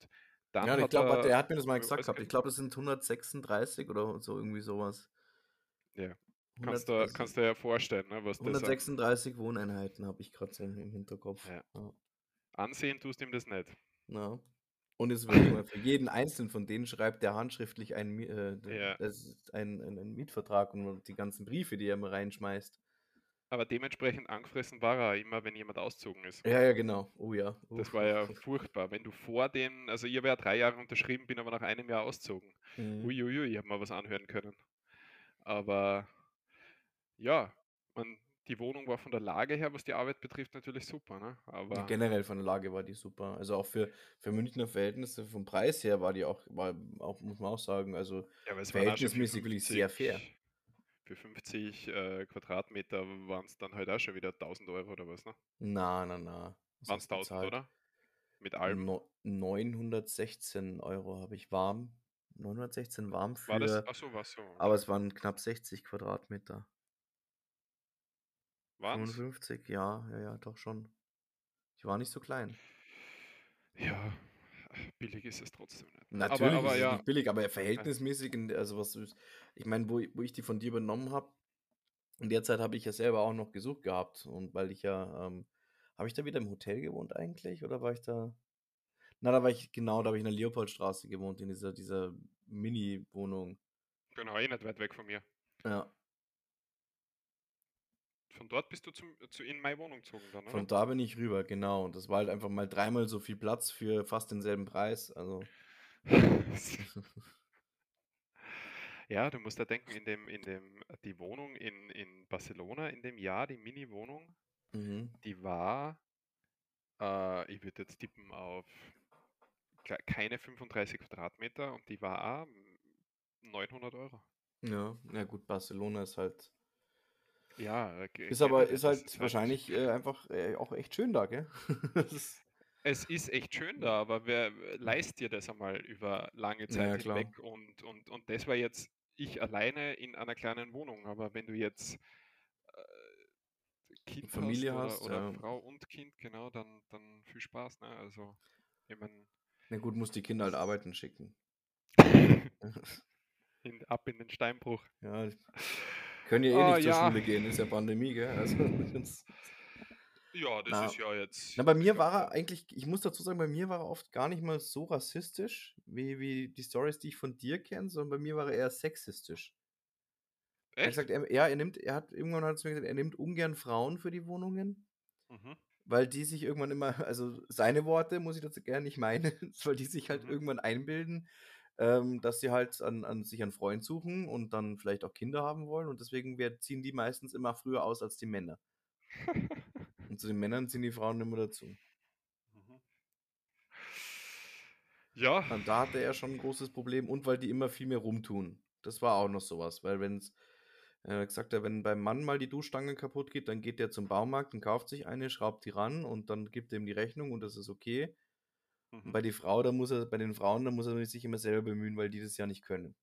dann Ja, ich hat glaube, er, er hat mir das mal äh, gesagt gehabt. Ich glaube, das sind 136 oder so irgendwie sowas. Ja, 100, kannst du, kannst du dir ja vorstellen, ne, was das an 136 Wohneinheiten habe ich gerade so im Hinterkopf. Ja. Ja. ansehen tust ihm das nicht. Ja. Und es wird immer für jeden einzelnen von denen schreibt der handschriftlich einen, äh, Ja. das ein, ein, ein Mietvertrag und die ganzen Briefe, die er immer reinschmeißt. Aber dementsprechend angefressen war er immer, wenn jemand auszogen ist. Ja, ja, genau. Oh ja. Das Uff. war ja furchtbar. Wenn du vor den, also ich habe ja drei Jahre unterschrieben, bin aber nach einem Jahr ausgezogen. Mhm. Uiuiui, ich habe mal was anhören können. Aber ja, man, die Wohnung war von der Lage her, was die Arbeit betrifft, natürlich super. Ne? Ja, Aber Generell von der Lage war die super. Also auch für, für Münchner Verhältnisse vom Preis her war die auch, war auch, muss man auch sagen, also ja, für verhältnismäßig wirklich sehr fair. 50, für 50 äh, Quadratmeter waren es dann halt auch schon wieder 1000 Euro oder was, ne? Na, na, na. Waren es hast du 1000, bezahlt? oder? Mit allem. No, 916 Euro habe ich warm. 916 warm War das? für, Ach so, war so. aber es waren knapp 60 Quadratmeter. Waren's? 55, ja, ja, ja, doch schon. Ich war nicht so klein. Ja, billig ist es trotzdem nicht. Aber Natürlich ist aber es ja, nicht billig, aber verhältnismäßig also was ist ich meine, wo wo ich die von dir übernommen habe, in der Zeit habe ich ja selber auch noch gesucht gehabt und weil ich ja, ähm habe ich da wieder im Hotel gewohnt eigentlich oder war ich da na, da war ich genau, da habe ich in der Leopoldstraße gewohnt, in dieser dieser Mini-Wohnung. Genau, eh nicht weit weg von mir. Ja. Von dort bist du zum zu in meine Wohnung gezogen dann, oder? Von da bin ich rüber, genau. Und das war halt einfach mal dreimal so viel Platz für fast denselben Preis, also Ja, du musst da denken, in dem in dem die Wohnung in in Barcelona in dem Jahr, die Mini-Wohnung, Mhm. die war, äh, ich würde jetzt tippen auf kei keine 35 Quadratmeter und die war auch 900 €. Ja, ja gut, Barcelona ist halt Ja, ge ist aber generell, ist halt ist halt wahrscheinlich, äh, einfach, äh, auch echt schön da, gell? Es ist echt schön da, aber wer leistet dir das einmal über lange Zeit ja, klar. hinweg und und und das war jetzt ich alleine in einer kleinen Wohnung, aber wenn du jetzt, äh, Kind hast Familie oder hast, oder ja. Frau und Kind, genau, dann dann viel Spaß, ne? Also, ich meine Na gut, musst die Kinder halt arbeiten schicken. in ab in den Steinbruch. Ja, können ja eh Ah, nicht zur ja. Schule gehen, ist ja Pandemie, gell? Also, das Ja, das Na ist ja jetzt na, bei mir war er eigentlich ich muss dazu sagen, bei mir war er oft gar nicht mal so rassistisch wie wie die Storys, die ich von dir kenne, sondern bei mir war er eher sexistisch. Er hat Echt? gesagt, er ja, er nimmt er hat irgendwann hat er zu mir gesagt, er nimmt ungern Frauen für die Wohnungen Mhm. weil die sich irgendwann immer also seine Worte, muss ich dazu gerne nicht meine, weil die sich halt Mhm. irgendwann einbilden, ähm, dass sie halt an an sich einen Freund suchen und dann vielleicht auch Kinder haben wollen und deswegen wer ziehen die meistens immer früher aus als die Männer. Und zu den Männern ziehen die Frauen immer dazu. Mhm. Ja. Und da hatte er schon 'n großes Problem und weil die immer viel mehr rumtun. Das war auch noch so was, weil wenn's er hat gesagt, ja, wenn beim Mann mal die Duschstange kaputt geht, dann geht der zum Baumarkt und kauft sich eine, schraubt die ran und dann gibt er ihm die Rechnung und das ist okay. Mhm. bei die Frau, da muss er bei den Frauen, da muss er sich immer selber bemühen, weil die das ja nicht können.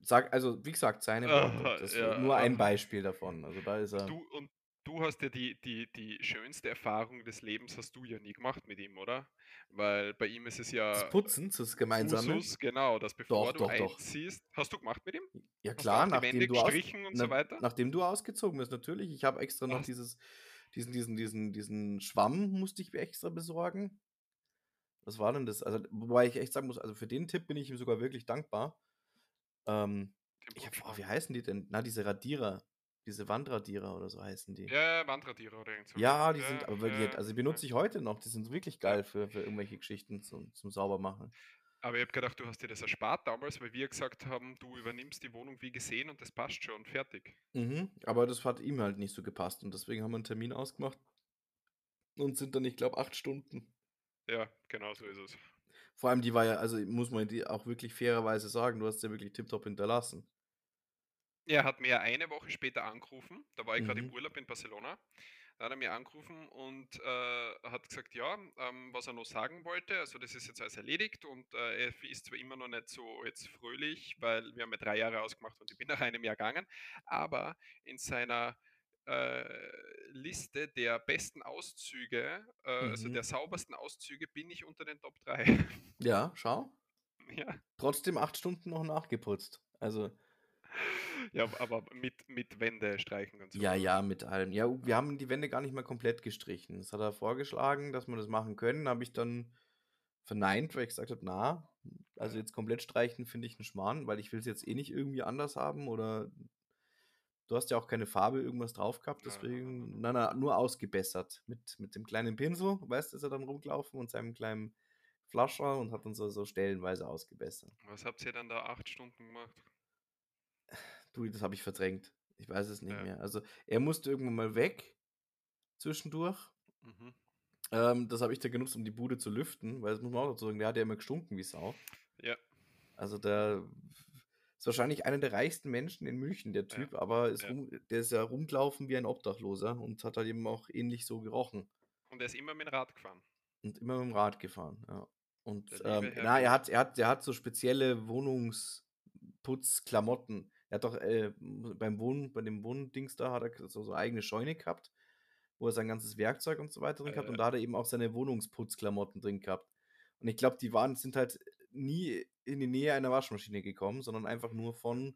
Sag also, wie gesagt, seine. Aha, Das ja, nur ein. Beispiel davon. Also, da ist er Du und du hast ja die die die schönste Erfahrung des Lebens hast du ja nie gemacht mit ihm, oder? Weil bei ihm ist es Das ja Putzen, das Gemeinsame? Usus, genau, dass bevor Doch, du doch, doch. einziehst hast du gemacht mit ihm? Ja klar, nachdem du aus na so weiter? nachdem du ausgezogen bist, natürlich. Ich habe extra noch Was? dieses diesen diesen diesen diesen Schwamm musste ich mir extra besorgen. Was war denn das? Also, wobei ich echt sagen muss, also, für den Tipp bin ich ihm sogar wirklich dankbar. Ähm, ich boah, Putzschwamm. wie heißen die denn? Na, diese Radierer, diese Wandradierer oder so heißen die. Ja, ja, Wandradierer oder irgend so was. Ja, die Ja, sind aber weil die ja, also, die ja. benutze ich heute noch. Die sind wirklich Ja. geil für für irgendwelche Geschichten zum zum Saubermachen. Aber ich habe gedacht, du hast dir das erspart damals, weil wir gesagt haben, du übernimmst die Wohnung wie gesehen und das passt schon, fertig. Mhm, aber das hat ihm halt nicht so gepasst und deswegen haben wir 'n Termin ausgemacht und sind dann, ich glaube, 8 Stunden. Ja, genau so ist es. Vor allem, die war ja also, muss man dir auch wirklich fairerweise sagen, du hast ja wirklich tipptopp hinterlassen. Er hat mir eine Woche später angerufen, da war ich grad im Mhm. Urlaub in Barcelona. Da hat er mir angerufen und, äh, hat gesagt, ja, ähm, was er noch sagen wollte. Also, das ist jetzt alles erledigt und, äh, er ist zwar immer noch nicht so jetzt fröhlich, weil wir haben ja 3 Jahre ausgemacht und ich bin nach einem Jahr gegangen, aber in seiner, äh, Liste der besten Auszüge, äh, also, der Mhm. saubersten Auszüge bin ich unter den Top 3. Ja, schau. Ja. Trotzdem 8 Stunden noch nachgeputzt. Also Ja, aber mit mit Wände streichen und so, Ja, ja, mit allem. Ja, wir haben die Wände gar nicht mal komplett gestrichen. Das hat er vorgeschlagen, dass wir das machen können, habe ich dann verneint, weil ich gesagt habe: „Na, also, jetzt komplett streichen finde ich 'n Schmarrn, weil ich will es jetzt eh nicht irgendwie anders haben oder du hast ja auch keine Farbe irgendwas drauf gehabt, deswegen na. na, nur ausgebessert mit mit dem kleinen Pinsel, weißt du, ist er dann rumgelaufen und seinem kleinen Flascherl und hat dann so so stellenweise ausgebessert. Was habt ihr dann da 8 Stunden gemacht? Du, das habe ich verdrängt. Ich weiß es nicht Ja. mehr. Also, er musste irgendwann mal weg zwischendurch. Mhm. Ähm, das habe ich dann genutzt, um die Bude zu lüften, weil das muss man auch dazu sagen, der hat ja immer gestunken wie Sau. Ja. Also, der ist wahrscheinlich einer der reichsten Menschen in München, der Ja, Typ, aber ist ja. rum der ist ja rumgelaufen wie ein Obdachloser und hat halt eben auch ähnlich so gerochen. Und er ist immer mit dem Rad gefahren? Und immer mit'm Rad gefahren, ja. Und, ähm, na, er hat er hat der hat so spezielle Wohnungsputzklamotten, Er hat doch äh, beim Wohnen, bei dem Wohndings da hat er so, so eine eigene Scheune gehabt, wo er sein ganzes Werkzeug und so weiter drin gehabt und Äh. da hat er eben auch seine Wohnungsputzklamotten drin gehabt. Und ich glaube, die waren, sind halt nie in die Nähe einer Waschmaschine gekommen, sondern einfach nur von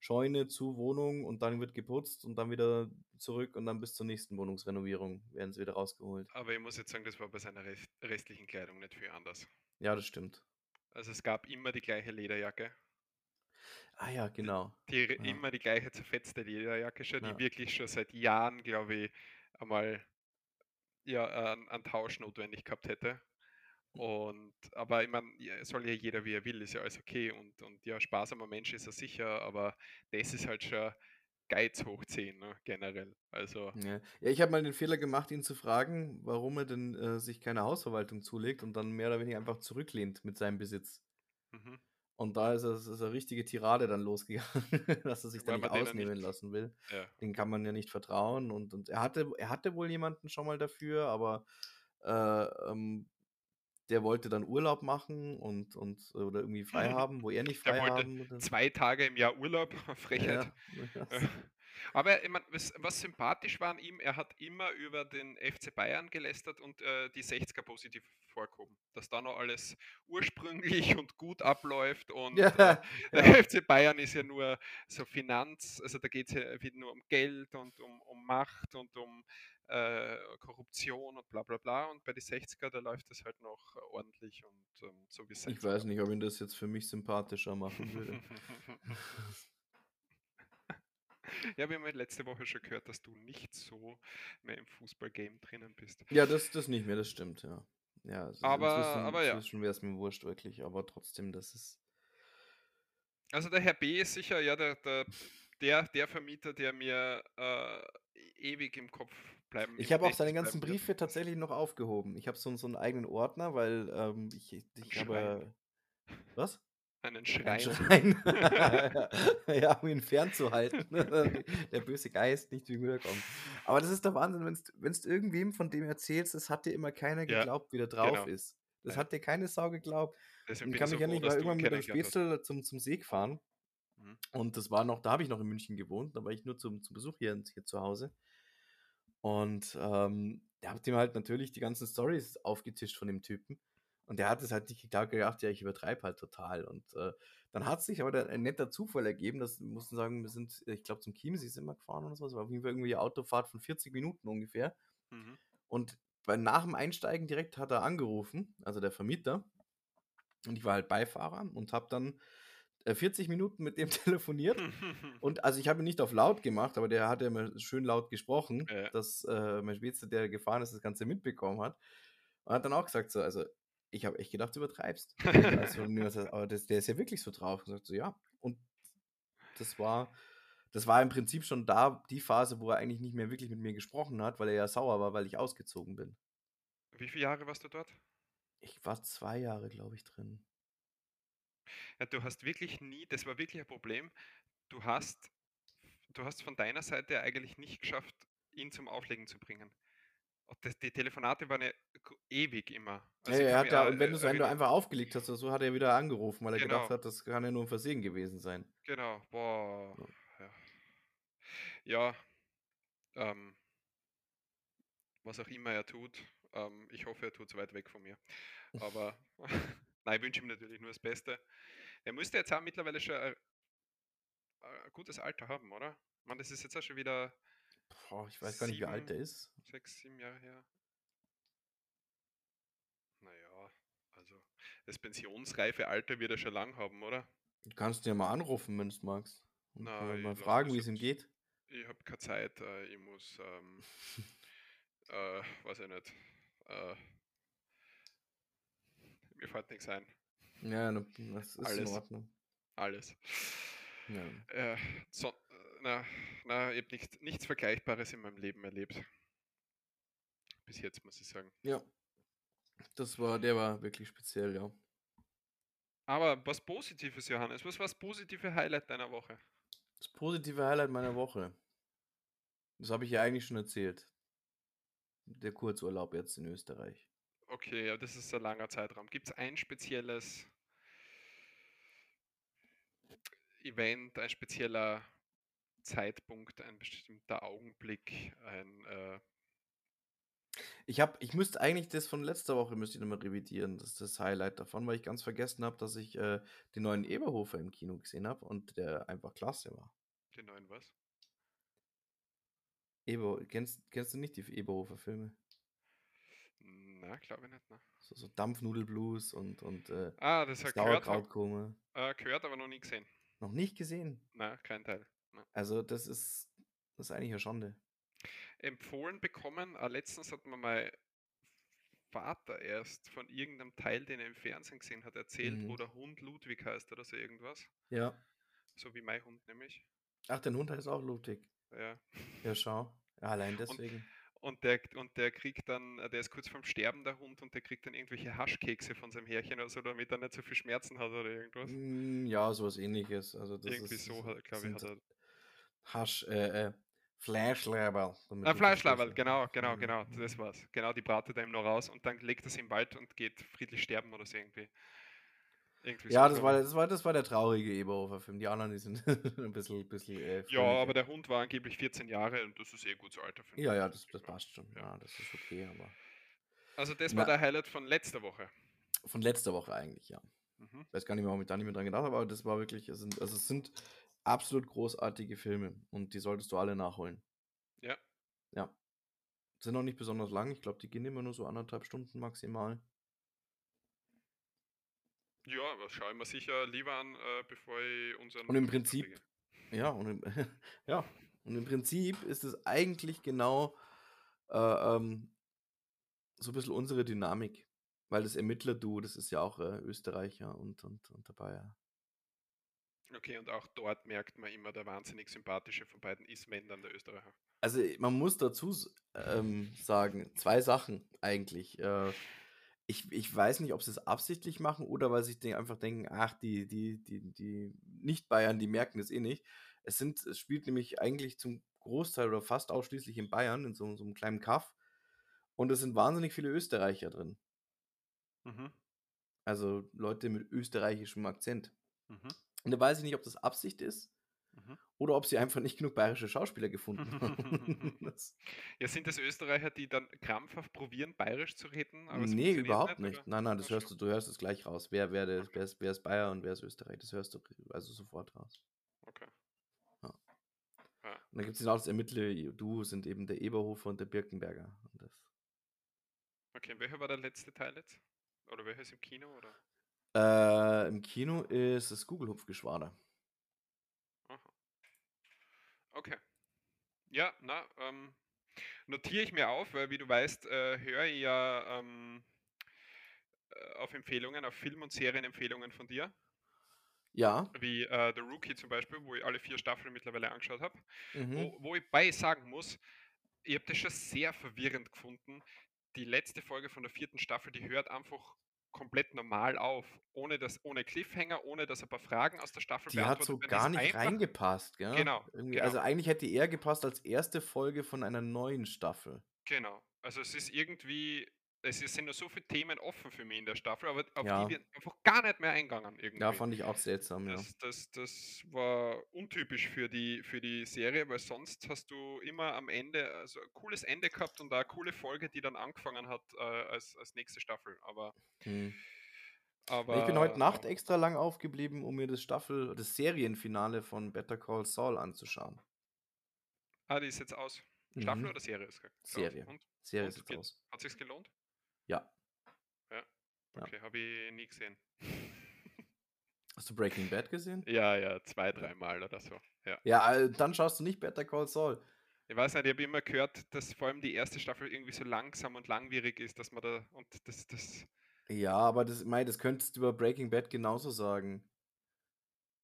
Scheune zu Wohnung und dann wird geputzt und dann wieder zurück und dann bis zur nächsten Wohnungsrenovierung werden sie wieder rausgeholt. Aber ich muss jetzt sagen, das war bei seiner rest restlichen Kleidung nicht viel anders. Ja, das stimmt. Also es gab immer die gleiche Lederjacke. Ah ja, genau. Die re- Ja. immer die gleiche zerfetzte Lederjacke schon, Ja. die wirklich schon seit Jahren, glaube ich, einmal ja, einen, einen Tausch notwendig gehabt hätte. Und aber ich meine, ja, soll ja jeder wie er will, ist ja alles okay und, und ja, sparsamer Mensch ist er sicher, aber das ist halt schon Geiz hoch 10, ne, generell. Also, Ja, ja ich habe mal den Fehler gemacht, ihn zu fragen, warum er denn äh, sich keine Hausverwaltung zulegt und dann mehr oder weniger einfach zurücklehnt mit seinem Besitz. mhm. Und da ist, es, ist eine richtige Tirade dann losgegangen, dass er sich da nicht ausnehmen nicht- lassen will. ja. Den kann man ja nicht vertrauen. Und, und er, hatte, er hatte wohl jemanden schon mal dafür, aber äh, ähm, der wollte dann Urlaub machen und, und oder irgendwie frei haben, wo er nicht Der frei wollte haben. Zwei Tage im Jahr Urlaub, Frechheit. Ja, Ja. Aber ich mein, was, was sympathisch war an ihm, er hat immer über den FC Bayern gelästert und äh, die 60er positiv vorgehoben. Dass da noch alles ursprünglich und gut abläuft und Ja, äh, der ja. FC Bayern ist ja nur so Finanz, also da geht es ja wieder nur um Geld und um, um Macht und um äh, Korruption und bla bla bla. Und bei den 60er, da läuft es halt noch ordentlich und ähm, so wie es Ich weiß nicht, ob ihn das jetzt für mich sympathischer machen würde. Ja, wir haben ja letzte Woche schon gehört, dass du nicht so mehr im Fußballgame drinnen bist. Ja, das, das nicht mehr, das stimmt, ja. Ja, also Aber- inzwischen, aber ja. inzwischen wäre es mir wurscht, wirklich, aber trotzdem, das ist. Also der Herr B ist sicher ja der, der, der, der Vermieter, der mir äh, ewig im Kopf bleiben Ich habe auch seine ganzen bleiben wird. Briefe tatsächlich noch aufgehoben. Ich habe so, so einen eigenen Ordner, weil ähm, ich, ich habe. Was? Einen Ein Schrein. Schrein. ja, um ihn fernzuhalten. der böse Geist nicht wiederkommt. Aber das ist der Wahnsinn, wenn du irgendwem von dem erzählst, das hat dir immer keiner Ja, geglaubt, wie der drauf genau. ist. Das Ja. hat dir keine Sau geglaubt. Deswegen kann ich so mich ja froh, nicht, dass war irgendwann mit dem. Spätzle zum, zum See gefahren. Mhm. Und das war noch, da habe ich noch in München gewohnt, da war ich nur zum, zum Besuch hier, hier zu Hause. Und ähm, der hat ihm halt natürlich die ganzen Stories aufgetischt von dem Typen. Und der hat es halt nicht geglaubt, gedacht, ja, ich übertreibe halt total. Und äh, dann hat sich aber ein netter Zufall ergeben, dass wir mussten sagen, wir sind, ich glaube, zum Chiemsee sind wir gefahren oder so. Es war auf jeden Fall irgendwie eine Autofahrt von 40 Minuten ungefähr. Mhm. Und bei, nach dem Einsteigen direkt hat er angerufen, also der Vermieter. Und ich war halt Beifahrer und habe dann äh, 40 Minuten mit dem telefoniert. Und also ich habe ihn nicht auf laut gemacht, aber der hat ja immer schön laut gesprochen, Ja. dass äh, mein Spätzle, der gefahren ist, das Ganze mitbekommen hat. Und hat dann auch gesagt so, also ich habe echt gedacht, du übertreibst. also, aber das, der ist ja wirklich so drauf. Und sagt so, ja. Und das war, das war im Prinzip schon da die Phase, wo er eigentlich nicht mehr wirklich mit mir gesprochen hat, weil er ja sauer war, weil ich ausgezogen bin. Wie viele Jahre warst du dort? Ich war zwei Jahre, glaube ich, drin. Ja, du hast wirklich nie, das war wirklich ein Problem. Du hast, du hast von deiner Seite eigentlich nicht geschafft, ihn zum Auflegen zu bringen. Und das, die Telefonate waren ja ewig immer. Also ja, er hat ja, wenn, äh, wenn du einfach aufgelegt hast oder so, hat er wieder angerufen, weil er gedacht Genau. hat, das kann ja nur ein Versehen gewesen sein. Genau, boah. Ja. Ja, ja ähm, was auch immer er tut, ähm, ich hoffe, er tut es weit weg von mir. Aber nein, ich wünsche ihm natürlich nur das Beste. Er müsste jetzt auch mittlerweile schon ein, ein gutes Alter haben, oder? Man, das ist jetzt auch schon wieder Boah, ich weiß gar nicht, wie alt der ist. sechs, sieben Jahre her. Naja, also das pensionsreife Alter wird er schon lang haben, oder? Du kannst ihn ja mal anrufen, wenn du magst. Und Na, mal, fragen, wie es ihm geht. Ich habe keine Zeit, äh, ich muss, ähm, äh, weiß ich nicht, äh, mir fällt nichts ein, Ja, das ist Alles. in Ordnung. alles. Ja. Äh, so, na, na, ich habe nicht, nichts Vergleichbares in meinem Leben erlebt. Bis jetzt, muss ich sagen. ja. Das war, der war wirklich speziell, ja. Aber was Positives, Johannes, was war das positive Highlight deiner Woche? Das positive Highlight meiner Woche. Das habe ich ja eigentlich schon erzählt. Der Kurzurlaub jetzt in Österreich. Okay, ja, das ist ein langer Zeitraum. Gibt es ein spezielles Event, ein spezieller Zeitpunkt, ein bestimmter Augenblick, ein äh, Ich habe ich müsste eigentlich das von letzter Woche müsste ich noch mal revidieren. Das ist das Highlight davon, weil ich ganz vergessen habe, dass ich äh, den neuen Eberhofer im Kino gesehen habe und der einfach klasse war. den neuen was? Eber, kennst, kennst du nicht die Eberhofer Filme? Na, glaube ich nicht. Ne? So, so Dampfnudelblues und, und äh, Ah, das hat gehört, hab, äh, gehört, aber noch nie gesehen. Noch nicht gesehen. Na, kein Teil. Na. Also, das ist, das ist eigentlich eine Schande. Empfohlen bekommen, äh, letztens hat mir mein Vater erst von irgendeinem Teil, den er im Fernsehen gesehen hat, erzählt, wo Mhm. der Hund Ludwig heißt oder so irgendwas. Ja. So wie mein Hund nämlich. Ach, dein Hund heißt auch Ludwig. Ja. Ja, schau. Allein deswegen. Und der, und der kriegt dann, äh, der ist kurz vorm Sterben, der Hund, und der kriegt dann irgendwelche Haschkekse von seinem Härchen oder so, damit er nicht so viel Schmerzen hat oder irgendwas. Mm, ja, sowas ähnliches. Also das Irgendwie ist, so, glaube ich, hat er. Hasch, äh, äh, Fleischleber. damit Ah, du Fleischlaberl, verstehst. genau, genau, Mhm. genau, das war's. Genau, die bratet er ihm noch raus und dann legt er sie im Wald und geht friedlich sterben oder so irgendwie. Irgendwie Ja, so, das war, das war, das war der traurige Eberhofer-Film. Die anderen, die sind ein bisschen, bisschen äh, Ja, aber der Hund war angeblich 14 Jahre und das ist eh gutes Alter für ihn. Ja, ja, das, das passt schon. ja. Ja, das ist okay, aber. Also das war Na, der Highlight von letzter Woche. von letzter Woche eigentlich, ja. Mhm. Ich weiß gar nicht mehr, warum ich da nicht mehr dran gedacht habe, aber das war wirklich, es sind, also es sind absolut großartige Filme und die solltest du alle nachholen. Ja. Ja. Sind auch nicht besonders lang. Ich glaube, die gehen immer nur so anderthalb Stunden maximal. Ja, aber schaue ich mir sicher lieber an, äh, bevor ich unseren Und im Prinzip, ja, und im, ja, und im Prinzip ist es eigentlich genau äh, ähm, so ein bisschen unsere Dynamik. Weil das Ermittler-Duo, das ist ja auch äh, Österreicher und, und, und dabei, ja. Okay, und auch dort merkt man immer, der wahnsinnig sympathische von beiden ist dann der Österreicher. Also man muss dazu ähm, sagen, zwei Sachen eigentlich. Äh, ich, ich weiß nicht, ob sie es absichtlich machen oder weil sie einfach denken, ach, die, die, die, die Nicht-Bayern, die merken das eh nicht. Es sind, es spielt nämlich eigentlich zum Großteil oder fast ausschließlich in Bayern, in so, so einem kleinen Kaff. Und es sind wahnsinnig viele Österreicher drin. Mhm. Also Leute mit österreichischem Akzent. Mhm. Und da weiß ich nicht, ob das Absicht ist Mhm. oder ob sie einfach nicht genug bayerische Schauspieler gefunden haben. Ja, sind das Österreicher, die dann krampfhaft probieren, bayerisch zu reden? Aber nee, überhaupt nicht, nicht. Nein, nein, das hörst du, du hörst es gleich raus. Wer, wer, der, wer, ist, wer ist Bayer und wer ist Österreich? Das hörst du also sofort raus. Okay. Ja. Ja. Und dann gibt es auch das Ermittler-Duo, sind eben der Eberhofer und der Birkenberger. Und das, Okay, welcher war der letzte Teil jetzt? Oder welcher ist im Kino? Oder? Äh, Im Kino ist das Gugelhupfgeschwader. Aha. Okay. Ja, na, ähm, notiere ich mir auf, weil wie du weißt, äh, höre ich ja ähm, äh, auf Empfehlungen, auf Film- und Serienempfehlungen von dir, Ja. wie äh, The Rookie zum Beispiel, wo ich alle vier Staffeln mittlerweile angeschaut habe, Mhm. wo, wo ich bei sagen muss, ich habe das schon sehr verwirrend gefunden. Die letzte Folge von der vierten Staffel, die hört einfach komplett normal auf, ohne, das, ohne Cliffhanger, ohne dass ein paar Fragen aus der Staffel Die hat so gar nicht einfach- reingepasst, gell? Genau, genau. Also eigentlich hätte eher gepasst als erste Folge von einer neuen Staffel. Genau. Also es ist irgendwie, es sind noch so viele Themen offen für mich in der Staffel, aber auf Ja. die wird einfach gar nicht mehr eingegangen irgendwie. Ja, fand ich auch seltsam, ja. das, das, das war untypisch für die, für die Serie, weil sonst hast du immer am Ende also ein cooles Ende gehabt und da eine coole Folge, die dann angefangen hat äh, als, als nächste Staffel. Aber, Hm. aber ich bin heute Nacht ja. extra lang aufgeblieben, um mir das Staffel, das Serienfinale von Better Call Saul anzuschauen. Ah, die ist jetzt aus. Staffel Mhm. oder Serie ist. Serie. Und? Serie Und ist jetzt aus. Hat sich's gelohnt? Ja. Ja. Ja. Okay, habe ich nie gesehen. Hast du Breaking Bad gesehen? Ja, ja, zwei, dreimal oder so. Ja. Ja, äh, dann schaust du nicht Better Call Saul. Ich weiß nicht, ich habe immer gehört, dass vor allem die erste Staffel irgendwie so langsam und langwierig ist, dass man da und das, das, Ja, aber das, mei, das könntest du über Breaking Bad genauso sagen.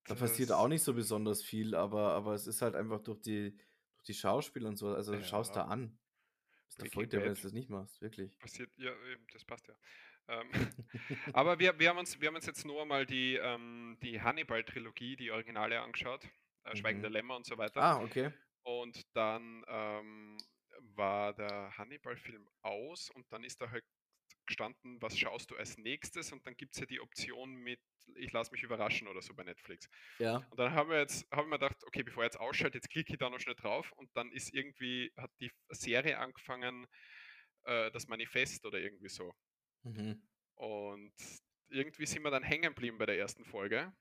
Da passiert das- auch nicht so besonders viel, aber, aber es ist halt einfach durch die, durch die Schauspieler und so. Also schaust da Ja. an. Ist der folgt dir, wenn du das nicht machst, wirklich. passiert, ja, eben, das passt ja. Ähm, aber wir, wir, haben uns, wir haben uns jetzt nur einmal die, ähm, die Hannibal-Trilogie, die Originale angeschaut, äh, Schweigen der Mhm. Lämmer und so weiter. Ah, okay. Und dann ähm, war der Hannibal-Film aus und dann ist er halt gestanden, was schaust du als nächstes? Und dann gibt es ja die Option mit, ich lasse mich überraschen oder so bei Netflix. Ja. Und dann haben wir jetzt, haben wir gedacht, okay, bevor ich jetzt ausschalte, jetzt klicke ich da noch schnell drauf und dann ist irgendwie, hat die Serie angefangen, äh, das Manifest oder irgendwie so. Mhm. Und irgendwie sind wir dann hängen geblieben bei der ersten Folge,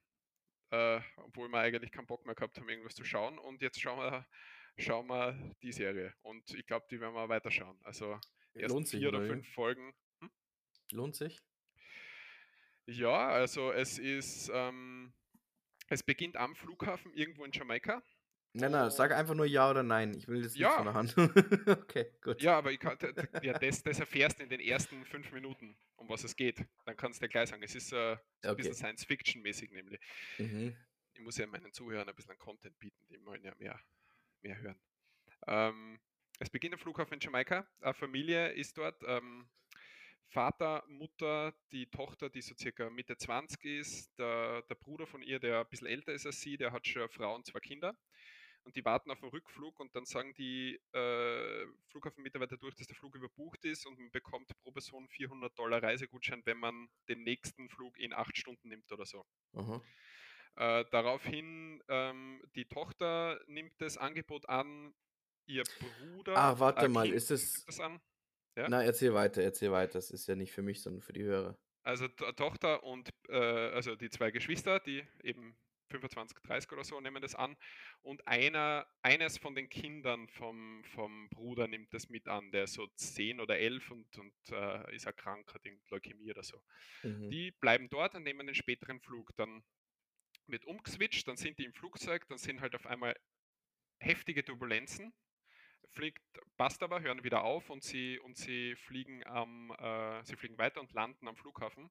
äh, obwohl wir eigentlich keinen Bock mehr gehabt haben, irgendwas zu schauen. Und jetzt schauen wir, schauen wir die Serie. Und ich glaube, die werden wir weiterschauen. Also Lohnt sich, vier oder fünf Folgen. Lohnt sich? Ja, also es ist, ähm, es beginnt am Flughafen irgendwo in Jamaika. Nein, nein, sag einfach nur ja oder nein. Ich will das nicht Ja. von der Hand. okay, gut. Ja, aber ich kann, ja, das, das erfährst du in den ersten fünf Minuten, um was es geht. Dann kannst du dir gleich sagen, es ist äh, so ein bisschen Okay. Science-Fiction-mäßig nämlich. Mhm. Ich muss ja meinen Zuhörern ein bisschen Content bieten, die wollen ja mehr, mehr hören. Ähm, es beginnt am Flughafen in Jamaika. Eine Familie ist dort. Ähm, Vater, Mutter, die Tochter, die so circa Mitte 20 ist, der, der Bruder von ihr, der ein bisschen älter ist als sie, der hat schon eine Frau und zwei Kinder. Und die warten auf den Rückflug und dann sagen die äh, Flughafenmitarbeiter durch, dass der Flug überbucht ist und man bekommt pro Person 400 Dollar Reisegutschein, wenn man den nächsten Flug in acht Stunden nimmt oder so. Aha. Äh, daraufhin, ähm, die Tochter nimmt das Angebot an, ihr Bruder. Ah, warte äh, mal, ist es- nimmt das an. Ja? Na, erzähl weiter, erzähl weiter. Das ist ja nicht für mich, sondern für die Hörer. Also to- Tochter und äh, also die zwei Geschwister, die eben 25, 30 oder so nehmen das an. Und einer, eines von den Kindern vom, vom Bruder nimmt das mit an, der ist so 10 oder 11 und, und äh, ist erkrankt, hat irgendeine Leukämie oder so. Mhm. Die bleiben dort und nehmen den späteren Flug. Dann wird umgeswitcht, dann sind die im Flugzeug, dann sind halt auf einmal heftige Turbulenzen. Fliegt, passt aber, hören wieder auf und sie, und sie fliegen am, äh, sie fliegen weiter und landen am Flughafen.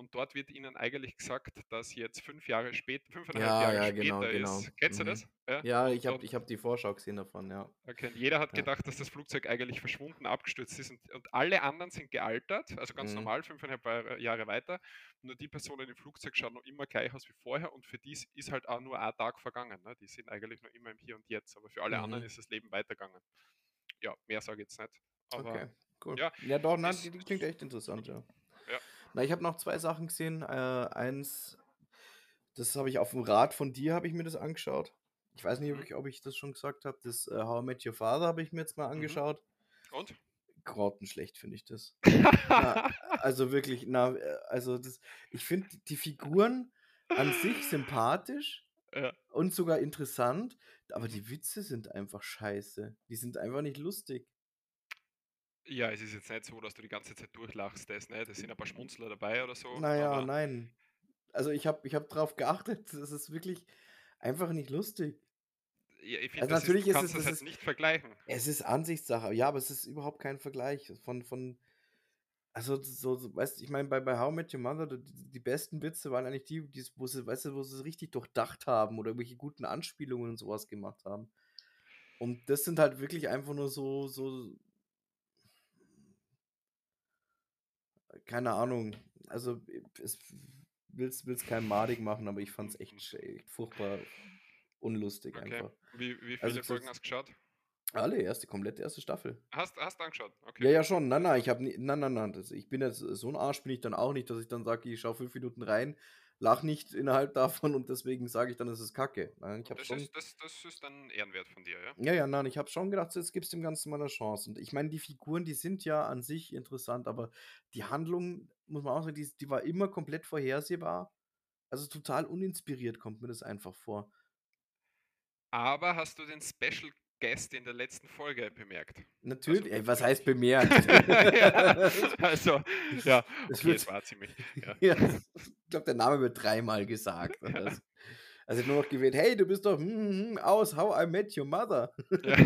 Und dort wird ihnen eigentlich gesagt, dass jetzt fünf Jahre später, fünfeinhalb Ja, Jahre ja, später genau, ist. genau. Kennst du Mhm. das? Ja. Ja, ich habe hab die Vorschau gesehen davon, ja. Okay. Jeder hat gedacht, dass das Flugzeug eigentlich verschwunden, abgestürzt ist und, und alle anderen sind gealtert, also ganz Mhm. normal, fünfeinhalb Jahre- Jahre weiter. Nur die Personen im Flugzeug schauen noch immer gleich aus wie vorher und für die ist- ist halt auch nur ein Tag vergangen. Ne? Die sind eigentlich noch immer im Hier und Jetzt, aber für alle anderen Mhm. ist das Leben weitergegangen. Ja, mehr sage ich jetzt nicht. Aber Okay, cool. ja, Ja, doch, nein, ist- die, die klingt echt interessant, ja. Na, ich habe noch zwei Sachen gesehen. Äh, eins, das habe ich auf dem Rad von dir, habe ich mir das angeschaut. Ich weiß nicht, ob Mhm. ich, ob ich das schon gesagt habe. Das äh, How I Met Your Father habe ich mir jetzt mal Mhm. angeschaut. und? Grottenschlecht finde ich das. Na, also wirklich, na, äh, also das, ich finde die Figuren an sich sympathisch Ja. und sogar interessant, aber Mhm. die Witze sind einfach scheiße. Die sind einfach nicht lustig. Ja, es ist jetzt nicht so, dass du die ganze Zeit durchlachst, das, ne? Das sind ein paar Schmunzler dabei oder so. Naja, nein. Also ich habe ich hab drauf geachtet, das ist wirklich einfach nicht lustig. ja, ich finde, Also natürlich ist, du kannst es- das jetzt ist- nicht vergleichen. Es ist Ansichtssache, ja, aber es ist überhaupt kein Vergleich von, von also so, so weißt du, ich meine, bei, bei How I Met Your Mother, die, die besten Witze waren eigentlich die, die wo sie, weißt du, wo sie es richtig durchdacht haben oder irgendwelche guten Anspielungen und sowas gemacht haben. Und das sind halt wirklich einfach nur so, so, keine Ahnung, also es will's, will's keinem madig machen, aber ich fand's echt, echt furchtbar unlustig Okay. einfach. Wie, wie viele Also Folgen hast du geschaut? Alle, erste, komplette erste Staffel. Hast, hast du angeschaut? Okay. Ja, ja, schon. Nein, nein, ich habe nein, nein, nein. Das, ich bin jetzt so ein Arsch bin ich dann auch nicht, dass ich dann sage, ich schaue fünf Minuten rein, lach nicht innerhalb davon und deswegen sage ich dann, es ist Kacke. Nein, ich habe Das schon. ist, das, das ist dann ehrenwert von dir, ja? Ja, ja, nein, ich habe schon gedacht, jetzt gibst dem Ganzen mal eine Chance. Und ich meine, die Figuren, die sind ja an sich interessant, aber die Handlung, muss man auch sagen, die, die war immer komplett vorhersehbar. Also total uninspiriert kommt mir das einfach vor. Aber hast du den Special Guest in der letzten Folge bemerkt? Natürlich, ey, was heißt bemerkt? ja, also, ja, Es okay, wird- es war ziemlich. Ja. Ja, ich glaube, der Name wird dreimal gesagt. Ja. Also, also nur noch gewählt, hey, du bist doch hm, hm, aus How I Met Your Mother. Ja.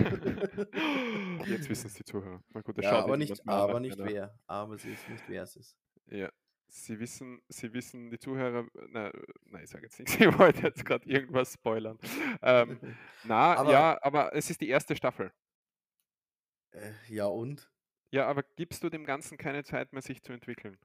Jetzt wissen es die Zuhörer. Na gut, das ja, aber nicht, aber nicht wer. Aber sie ist nicht, wer es ist. Ja. Sie wissen, Sie wissen, die Zuhörer, na, nein, ich sage jetzt nichts, ich wollte jetzt gerade irgendwas spoilern. Ähm, na, Aber- ja, aber es ist die erste Staffel. Äh, ja, und? Ja, aber gibst du dem Ganzen keine Zeit mehr, sich zu entwickeln?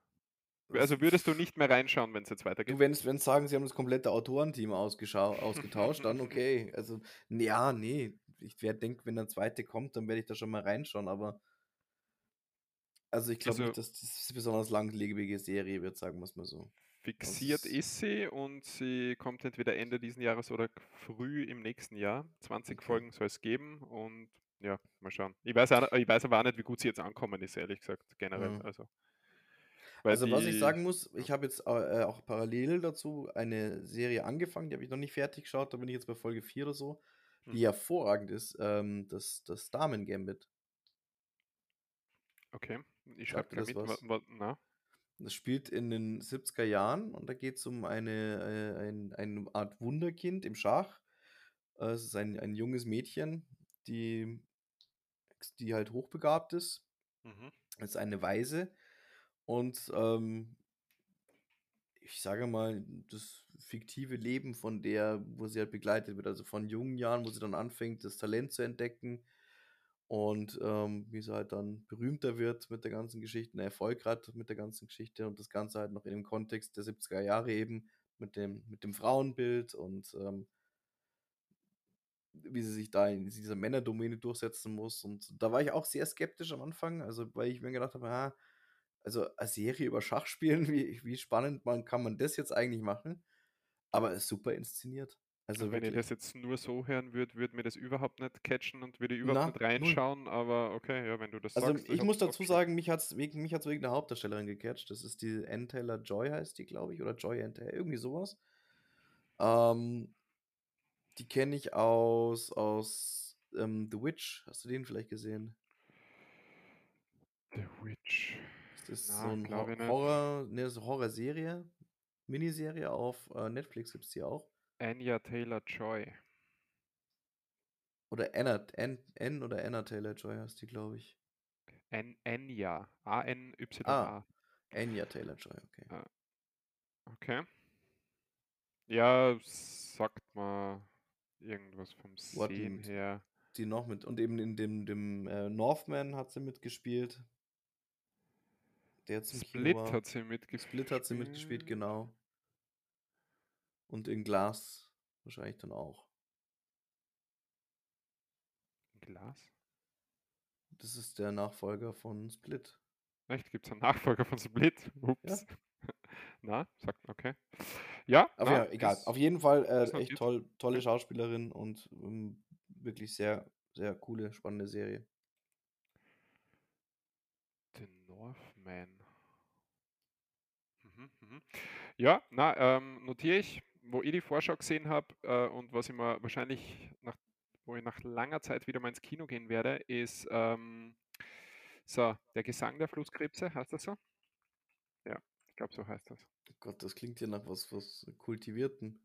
Also würdest du nicht mehr reinschauen, wenn es jetzt Du, weitergeht? wenn es sagen, sie haben das komplette Autorenteam ausgetauscht, dann okay. Also, ja, nee. Ich denke, wenn der zweite kommt, dann werde ich da schon mal reinschauen, aber Also, ich glaube Also nicht, dass das 'ne besonders langlebige Serie wird, sagen wir's mal so. fixiert Das ist sie und sie kommt entweder Ende diesen Jahres oder früh im nächsten Jahr. 20 Okay. Folgen soll's geben und ja, mal schauen. Ich weiß auch ich weiß aber auch nicht, wie gut sie jetzt ankommen ist, ehrlich gesagt, generell, Mhm. also Also, was ich sagen muss, ich habe jetzt, äh, äh, auch parallel dazu eine Serie angefangen, die habe ich noch nicht fertig geschaut, da bin ich jetzt bei Folge 4 oder so, die Mhm. hervorragend ist, ähm, das das Damen-Gambit. Okay, ich schreibe das mit. Wa was? wa na? Das spielt in den 70er Jahren und da geht's um eine äh, ein eine Art Wunderkind im Schach. Äh, es ist ein ein junges Mädchen, die die halt hochbegabt ist. Mhm. Ist eine Waise und, ähm ich sage mal, das fiktive Leben von der, wo sie halt begleitet wird, also von jungen Jahren, wo sie dann anfängt, das Talent zu entdecken und, ähm, wie sie halt dann berühmter wird mit der ganzen Geschichte, 'n Erfolg hat mit der ganzen Geschichte und das Ganze halt noch in dem Kontext der 70er Jahre eben mit dem mit dem Frauenbild und, ähm wie sie sich da in dieser Männerdomäne durchsetzen muss. Und da war ich auch sehr skeptisch am Anfang, also, weil ich mir gedacht habe: „Ah, also, a Serie über Schachspielen, wie wie spannend man kann man das jetzt eigentlich machen?“ Aber ist super inszeniert. Also, Und wenn ich das wirklich. jetzt nur so hören würde, würde mir das überhaupt nicht catchen und würde überhaupt Na, nicht 0. reinschauen, aber okay, ja, wenn du das Also, sagst, ich ich muss es dazu sagen, mich hat's wegen mich hat's wegen der Hauptdarstellerin gecatcht. Das ist die Anne Taylor-Joy heißt die, glaube ich, oder Joy Ann Tay irgendwie so was. Ähm die kenne ich aus aus, ähm, The Witch. Hast du den vielleicht gesehen? The Witch. Das ist so Na, 'n Ho glaube ich nicht. Horror ne, so Horrorserie, Miniserie auf, äh, Netflix gibt's die auch. Anya Taylor-Joy. Oder Anna Ann Ann oder Anna Taylor-Joy heißt die, glaube ich. An Anya, Ah, A-N-Y-A. Anya Taylor-Joy, okay. Okay. Ja, sagt mir irgendwas vom Wo hat Sehen her. die noch mit und eben in dem dem, äh, Northman hat sie mitgespielt. Der Kino Split hat sie Split hat sie mitgespielt, mitgespielt. genau. Und in Glass wahrscheinlich dann auch. Glass? Das ist der Nachfolger von Split. Echt? Gibt's einen Nachfolger von Split? Ja. Ups. Na, sagt okay. Ja, Aber na, ja, egal. Auf jeden Fall, äh, echt toll tolle Ja. Schauspielerin und, ähm, wirklich sehr, sehr coole, spannende Serie. The Northman. Mhm, mhm. Ja, na, ähm, notiere ich, wo ich die Vorschau gesehen habe, äh, und was ich mir wahrscheinlich nach wo ich nach langer Zeit wieder mal ins Kino gehen werde, ist, ähm, so, „Der Gesang der Flusskrebse“, heißt das so? Ja, ich glaube, so heißt das. Oh Gott, das klingt ja nach was was Kultivierten.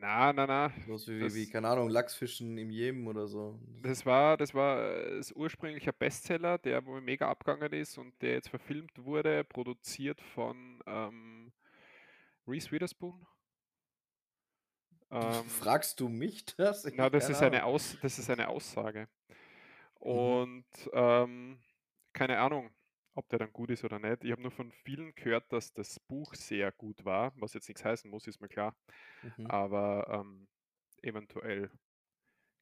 Na, na, na, was wie wie wie, das keine Ahnung, Lachsfischen im Jemen oder so. Das das war das war, äh, ist ursprünglich ein Bestseller, der wohl mega abgegangen ist und der jetzt verfilmt wurde, produziert von, ähm, Reese Witherspoon. Ähm Fragst du mich das? Ich Na, das ist eine. Aus das ist eine Aussage. Mhm. Und, ähm, keine Ahnung, ob der dann gut ist oder nicht. Ich habe nur von vielen gehört, dass das Buch sehr gut war, was jetzt nix heißen muss, ist mir klar. Mhm. Aber, ähm, eventuell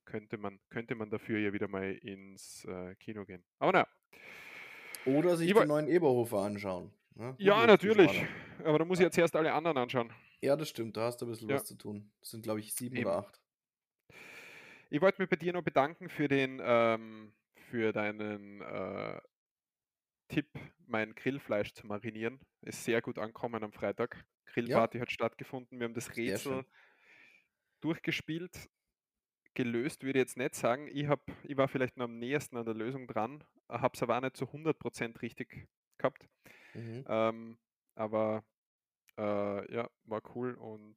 könnte man könnte man dafür ja wieder mal ins, äh, Kino gehen. Aber na. Oder sich Ich den neuen Eberhofer anschauen, ne? Ja, natürlich, aber da muss ich ja zuerst alle anderen anschauen. Ja, das stimmt, da hast du 'n bisschen Ja. was zu tun. Das sind, glaube ich, 7 oder Eben. 8. Ich wollte mich bei dir noch bedanken für den, ähm für deinen, äh Tipp, mein Grillfleisch zu marinieren. Ist sehr gut angekommen am Freitag. Ja. Grillparty hat stattgefunden. Wir haben das Rätsel durchgespielt. Gelöst würde ich jetzt nicht sagen. Ich habe ich war vielleicht noch am nähersten an der Lösung dran, habe es aber auch nicht zu 100 % richtig gehabt. Mhm. Ähm, aber, äh, ja, war cool und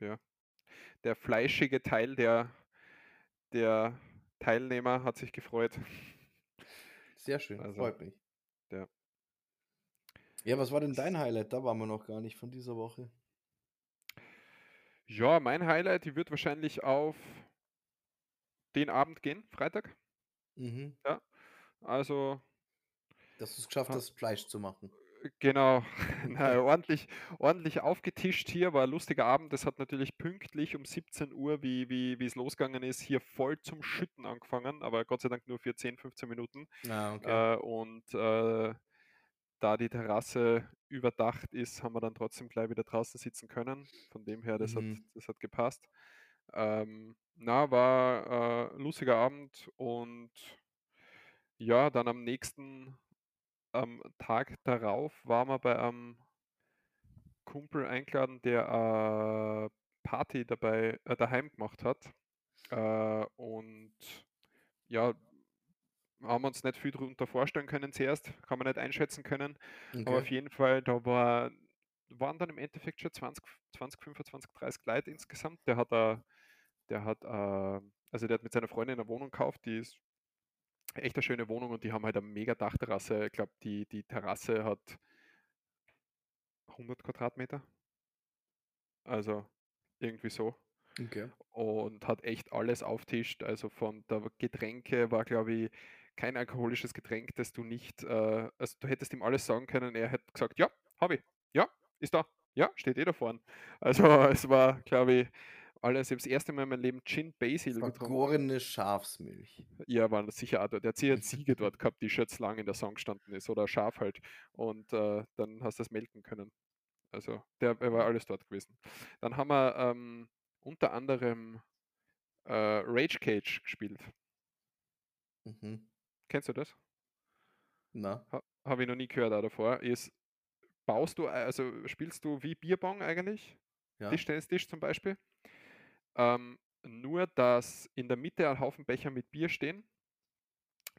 ja. Der fleischige Teil der der Teilnehmer hat sich gefreut. Sehr schön, Also, freut mich. ja. Ja, was war denn dein Highlight? Da waren wir noch gar nicht von dieser Woche. Ja, mein Highlight, ich würde wahrscheinlich auf den Abend gehen, Freitag. Mhm. Ja, also Dass du's geschafft ha hast, Fleisch zu machen. Genau, na, ordentlich ordentlich aufgetischt hier, war ein lustiger Abend. Es hat natürlich pünktlich um 17:00, wie wie wie's losgegangen ist, hier voll zum Schütten angefangen, aber Gott sei Dank nur für 10, 15 Minuten. Ah, okay. Äh, und, äh, da die Terrasse überdacht ist, haben wir dann trotzdem gleich wieder draußen sitzen können. Von dem her, das hat Mhm. das hat gepasst. Ähm, na, war, äh, lustiger Abend und ja, dann am nächsten am Tag darauf waren wir bei einem Kumpel eingeladen, der, äh, Party dabei äh, daheim gemacht hat. Äh, und ja haben wir uns nicht viel drunter vorstellen können zuerst, kann man nicht einschätzen können. Aber Okay. auf jeden Fall, da war waren dann im Endeffekt schon 20 f 20, 25, 30 Leute insgesamt. Der hat da der hat, äh also, der hat mit seiner Freundin 'ne Wohnung gekauft, die ist echt 'ne schöne Wohnung und die haben halt 'ne mega Dachterrasse. Ich glaube, die die Terrasse hat 100 Quadratmeter. Also, irgendwie so. Okay. Und hat echt alles auftischt. Also, von der Getränke war, glaube ich, kein alkoholisches Getränk, das du nicht, äh also, du hättest ihm alles sagen können. Er hätte gesagt: „Ja, habe ich. Ja, ist da. Ja, steht eh da vorne.“ Also, es war, glaube ich, alles ich habe das 1. Mal in meinem Leben Gin Basil getrunken. Vergorene Schafsmilch. Ja, war sicher auch dort. Der hat sicher Ziege dort gehabt, die schon lang in der Sauna gestanden ist oder Schaf halt. Und, äh, dann hast du das melken können. Also, der der war alles dort gewesen. Dann haben wir, ähm, unter anderem, äh, Rage Cage gespielt. Mhm. Kennst du das? Na? Ha habe ich noch nie gehört auch davor. Ist baust du a also, spielst du wie Bierpong eigentlich, Ja. Tischtennis-Tisch zum Beispiel. Ähm, nur, dass in der Mitte ein Haufen Becher mit Bier stehen.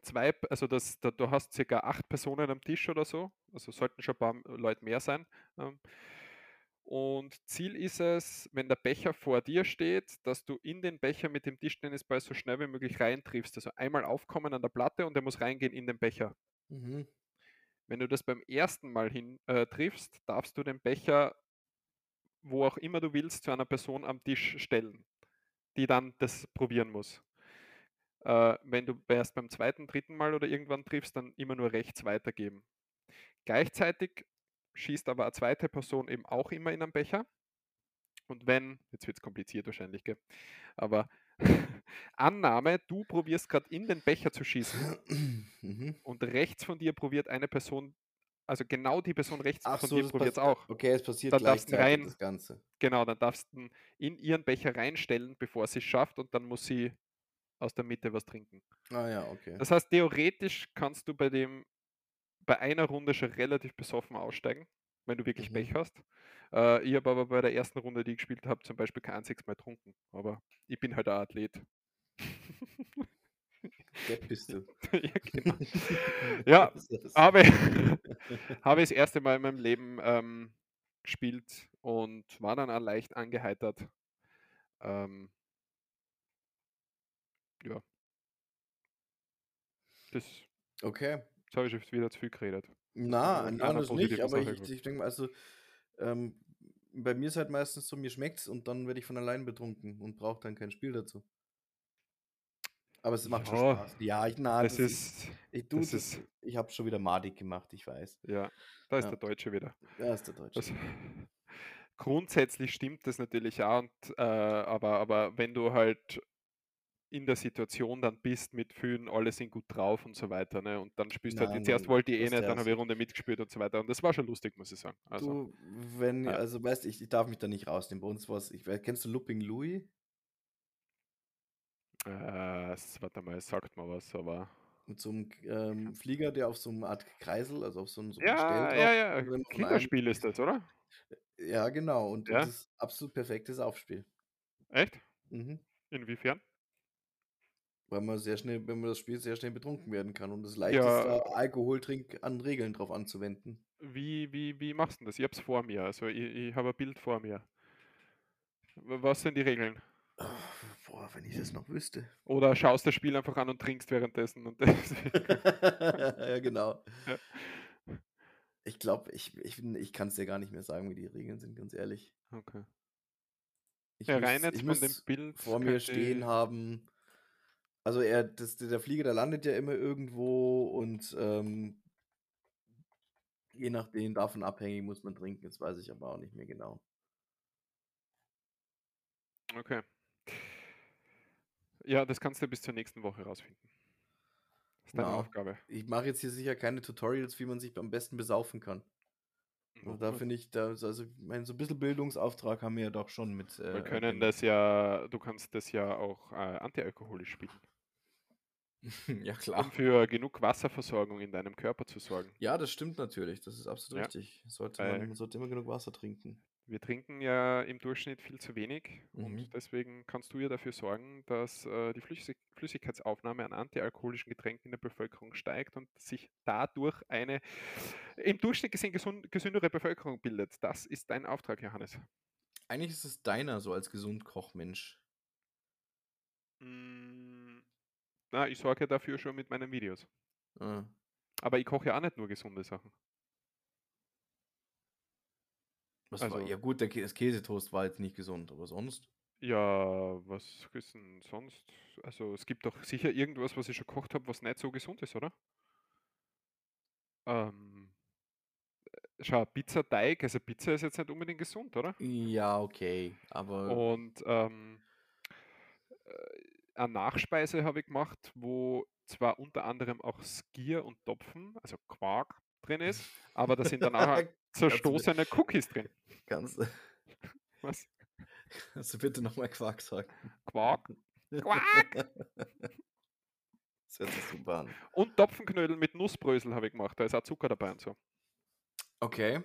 2 P also, das da du hast circa 8 Personen am Tisch oder so, also, sollten schon paar m Leute mehr sein, ähm. Und Ziel ist es, wenn der Becher vor dir steht, dass du in den Becher mit dem Tischtennisball so schnell wie möglich reintriffst. Also, einmal aufkommen an der Platte und der muss reingehen in den Becher. Mhm. Wenn du das beim 1. Mal hin äh, triffst, darfst du den Becher wo auch immer du willst, zu einer Person am Tisch stellen, die dann das probieren muss. Äh, wenn du erst beim 2., 3. Mal oder irgendwann triffst, dann immer nur rechts weitergeben. Gleichzeitig schießt aber a 2. Person eben auch immer in 'nen Becher. Und wenn jetzt wird's kompliziert wahrscheinlich, gell? Aber Annahme, du probierst grad in den Becher zu schießen Mhm. und rechts von dir probiert eine Person also, genau die Person rechts Ach von so, dir das probiert's pass auch. okay, es passiert Dann gleichzeitig rein das Ganze. genau, dann darfst ihn in ihren Becher reinstellen, bevor sie's schafft und dann muss sie aus der Mitte was trinken. Ah ja, okay. Das heißt, theoretisch kannst du bei dem bei einer Runde schon relativ besoffen aussteigen, wenn du wirklich Mhm. Pech hast. Äh, ich habe aber bei der 1. Runde, die ich gespielt habe, zum Beispiel kein einziges Mal getrunken, aber ich bin halt ein Athlet. Depp bist du. Ja, genau. Ja, habe habe ich das 1. Mal in meinem Leben, ähm, gespielt und war dann auch leicht angeheitert. Ähm Ja. Das Okay. jetzt habe ich wieder zu viel geredet. Na, na, einer das nicht, aber Sache ich ich denke mal, also, ähm, bei mir ist halt meistens so, mir schmeckt's und dann werde ich von allein betrunken und brauche dann kein Spiel dazu. Aber es macht schon Ja, Spaß. Ja, ich na, das das ich ist ich das ist ich habe schon wieder madig gemacht, ich weiß. Ja, da ist Ja. der Deutsche wieder. Da ist der Deutsche wieder. grundsätzlich stimmt das natürlich auch und, äh aber aber wenn du halt in der Situation dann bist mit vielen, alle sind gut drauf und so weiter, ne? Und dann spielst du halt zuerst nein, wollte ich eh nicht, dann habe ich. Runde mitgespielt und so weiter. Und das war schon lustig, muss ich sagen. Also Du, wenn ja. also, weißt ich ich darf mich da nicht rausnehmen. Bei uns ich wei kennst du Looping Louie? Äh, warte mal, sagt mir was, aber Mit so 'm k ähm, Flieger, der auf so 'm Art Kreisel, also, auf so 'n so Ja, ja, ist ja, einem Kinderspiel ist das, oder? Ja, genau und Ja. das absolut perfekte Saufspiel. Echt? Mhm. Inwiefern? Weil man sehr schnell wenn man das spielt, sehr schnell betrunken werden kann und es leicht ist, Ja. da Alkoholtrink an Regeln drauf anzuwenden. Wie wie wie machst 'n das? Ich habe es vor mir. Also, ich ich habe ein Bild vor mir. Was sind die Regeln? Boah, wenn ich das noch wüsste. Oder schaust das Spiel einfach an und trinkst währenddessen und Ja, genau. Ja. Ich glaube, ich ich ich kann's dir gar nicht mehr sagen, wie die Regeln sind, ganz ehrlich. Okay. Ich Ja, rein jetzt ich von dem Bild vor mir stehen haben also, er das der Flieger, der landet ja immer irgendwo und, ähm Je nachdem, davon abhängig muss man trinken, das weiß ich aber auch nicht mehr genau. Okay. Ja, das kannst du bis zur nächsten Woche rausfinden. Das ist deine Na, Aufgabe. ich mache jetzt hier sicher keine Tutorials, wie man sich am besten besaufen kann. Also da Mhm. finde ich, da, also ich meine, so ein bisschen Bildungsauftrag haben wir ja doch schon mit. Wir Äh, können dem- das ja, du kannst das ja auch äh, antialkoholisch spielen, ja, klar. um für genug Wasserversorgung in deinem Körper zu sorgen. Ja, das stimmt natürlich. Das ist absolut Ja. richtig. Sollte man, man sollte immer genug Wasser trinken. Wir trinken ja im Durchschnitt viel zu wenig Mhm. und deswegen kannst du ja dafür sorgen, dass äh, die Flüssig Flüssigkeitsaufnahme an antialkoholischen Getränken in der Bevölkerung steigt und sich dadurch eine im Durchschnitt gesehen gesund, gesündere Bevölkerung bildet. Das ist dein Auftrag, Johannes. Eigentlich ist es deiner so als Gesundkochmensch. Mm, Na, ich sorge dafür schon mit meinen Videos. Ah. Aber ich koche ja auch nicht nur gesunde Sachen. Was war? Also- Ja gut, der Kä das Käsetoast war jetzt nicht gesund, aber sonst. Ja, was ist denn sonst? Also es gibt doch sicher irgendwas, was ich schon gekocht habe, was nicht so gesund ist, oder? Ähm, äh, schau, Pizzateig, also Pizza ist jetzt nicht unbedingt gesund, oder? Ja, okay. Aber Und ähm, äh, eine Nachspeise habe ich gemacht, wo zwar unter anderem auch Skier und Topfen, also Quark drin ist, aber da sind dann auch zerstoßene Cookies drin. kannst, Was? du bitte nochmal Quark sagen? Quark? Quark! Das hört sich super an. Und Topfenknödel mit Nussbrösel habe ich gemacht, da ist auch Zucker dabei und so. Okay.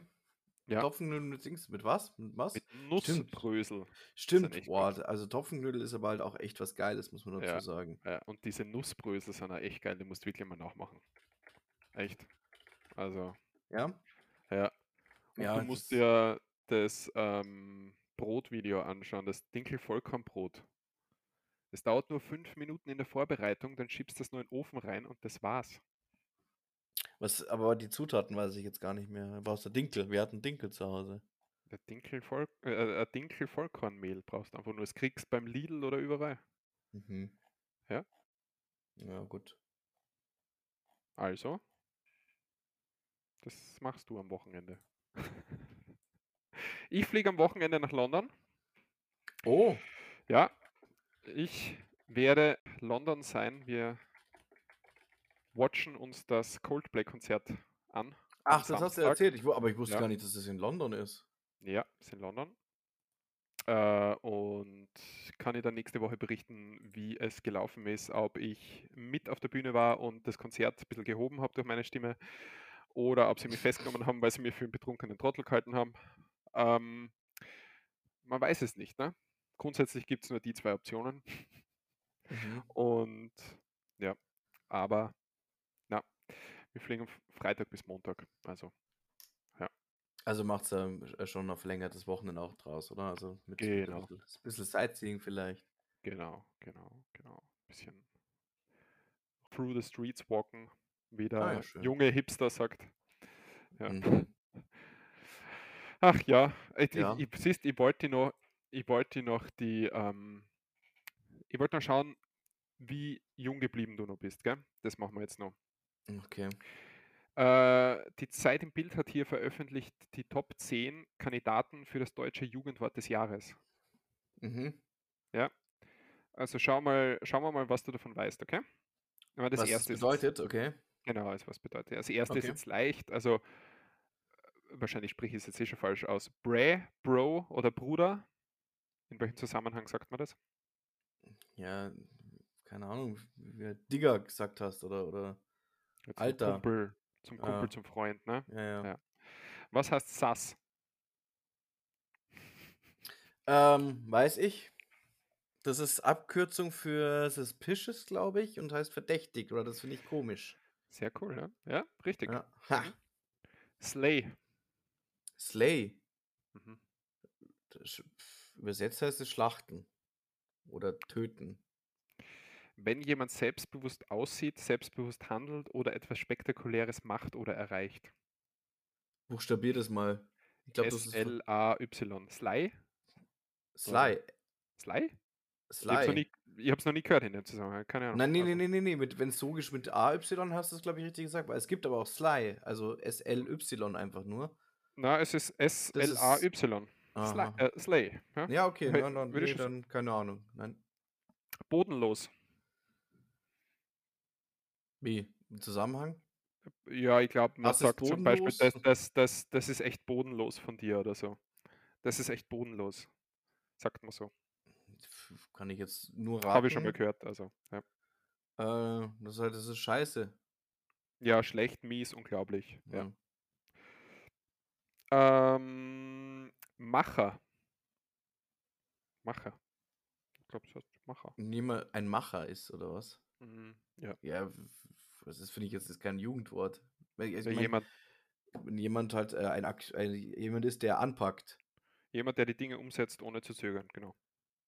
Ja. Topfenknödel mit Dings, mit was? Mit was? Mit Stimmt. Nussbrösel. Stimmt, echt boah, also Topfenknödel ist aber halt auch echt was Geiles, muss man dazu Ja. sagen. Ja, und diese Nussbrösel sind auch echt geil, die musst du wirklich mal nachmachen. Echt. Also, Ja? ja. Und Ja, du musst dir das ähm, Brotvideo anschauen, das Dinkel-Vollkornbrot. Das dauert nur fünf Minuten in der Vorbereitung, dann schiebst du das nur in den Ofen rein und das war's. Was, aber die Zutaten weiß ich jetzt gar nicht mehr. Brauchst du Dinkel? Wir hatten Dinkel zu Hause. Der Dinkel Voll, äh, ein Dinkel Vollkornmehl brauchst du einfach nur. Das kriegst beim Lidl oder überall. Mhm. Ja. Ja, gut. Also, das machst du am Wochenende. Ich fliege am Wochenende nach London. Oh, Ja, ich werde London sein. Wir watchen uns das Coldplay-Konzert an. ach, das hast du Samstag. erzählt. Ich, aber ich wusste Ja. gar nicht, dass das in London ist. Ja, ist in London. Äh, und kann ich dann nächste Woche berichten, wie es gelaufen ist, ob ich mit auf der Bühne war und das Konzert ein bisschen gehoben habe durch meine Stimme oder ob sie mich festgenommen haben, weil sie mir für einen betrunkenen Trottel gehalten haben. Ähm, man weiß es nicht. Ne? Grundsätzlich gibt es nur die zwei Optionen. Mhm. Und ja, aber na, wir fliegen Freitag bis Montag. Also Also macht es ja schon ein verlängertes Wochenende auch draus, oder? Also mit, Genau. ein bisschen, ein bisschen Sightseeing vielleicht. Genau, genau, genau. Bisschen through the streets walken, wie der Ah ja, junge Hipster sagt. Ja. Mhm. Ach ja, ich, Ja. ich, siehst, ich wollte noch, ich wollte noch die, ähm, ich wollte noch schauen, wie jung geblieben du noch bist, gell? Das machen wir jetzt noch. Okay. Äh, die Zeit im Bild hat hier veröffentlicht die Top 10 Kandidaten für das deutsche Jugendwort des Jahres. Mhm. Also schau mal, schauen wir mal, was du davon weißt, okay? Das Was das bedeutet, okay. Genau, also was bedeutet. Das erste ist Okay. jetzt leicht, also äh, wahrscheinlich spreche ich es jetzt eh schon falsch aus. Bra, Bro oder Bruder? In welchem Zusammenhang sagt man das? Ja, keine Ahnung, wie du Digger gesagt hast, oder, oder. Ja, Zum Alter. Kumpel, zum Kumpel, Ja. zum Freund, ne? Ja, ja. Ja. Was heißt Sass? Ähm, weiß ich. Das ist Abkürzung für suspicious, glaube ich, und heißt verdächtig, oder das finde ich komisch. Sehr cool, ja? Ja, richtig. Ja. Ha. Slay. Slay. Mhm. Das, übersetzt heißt es schlachten. Oder töten. Wenn jemand selbstbewusst aussieht, selbstbewusst handelt oder etwas Spektakuläres macht oder erreicht. Buchstabier das mal. Ich von- S-L-A-Y. Sly? Sly. Sly? Ich habe es noch, Sly. nie- ich hab's noch nie gehört in dem Zusammenhang, keine Ahnung. Nein, nee, nee, Also, nee, nee, nee. Mit, wenn es geschrieben mit AY hast du es, glaube ich, richtig gesagt. Weil es gibt aber auch Sly, also S-L-Y einfach nur. Na, es ist S-L-A-Y. Sly, äh, Slay. Ja? Ja, okay, Hö- nein, nein, würde ich nee, dann keine Ahnung. Nein. Bodenlos. Wie? Im Zusammenhang? Ja, ich glaube, man ist sagt zum Beispiel, das, das, das, das ist echt bodenlos von dir oder so. Das ist echt bodenlos. Sagt man so. Kann ich jetzt nur Habe ich schon mal raten. gehört. Also, ja. Äh, das ist halt, das ist scheiße. ja, schlecht, mies, unglaublich. Ja. Ja. Ähm, Macher. Macher. Ich glaube, das heißt Macher. Niemand ein Macher ist, oder was? Mhm. Ja. Ja, das ist, finde ich, jetzt ist kein Jugendwort. Also ich mein, jemand, wenn jemand halt äh, ein, ein, jemand ist, der anpackt. jemand, der die Dinge umsetzt, ohne zu zögern, genau.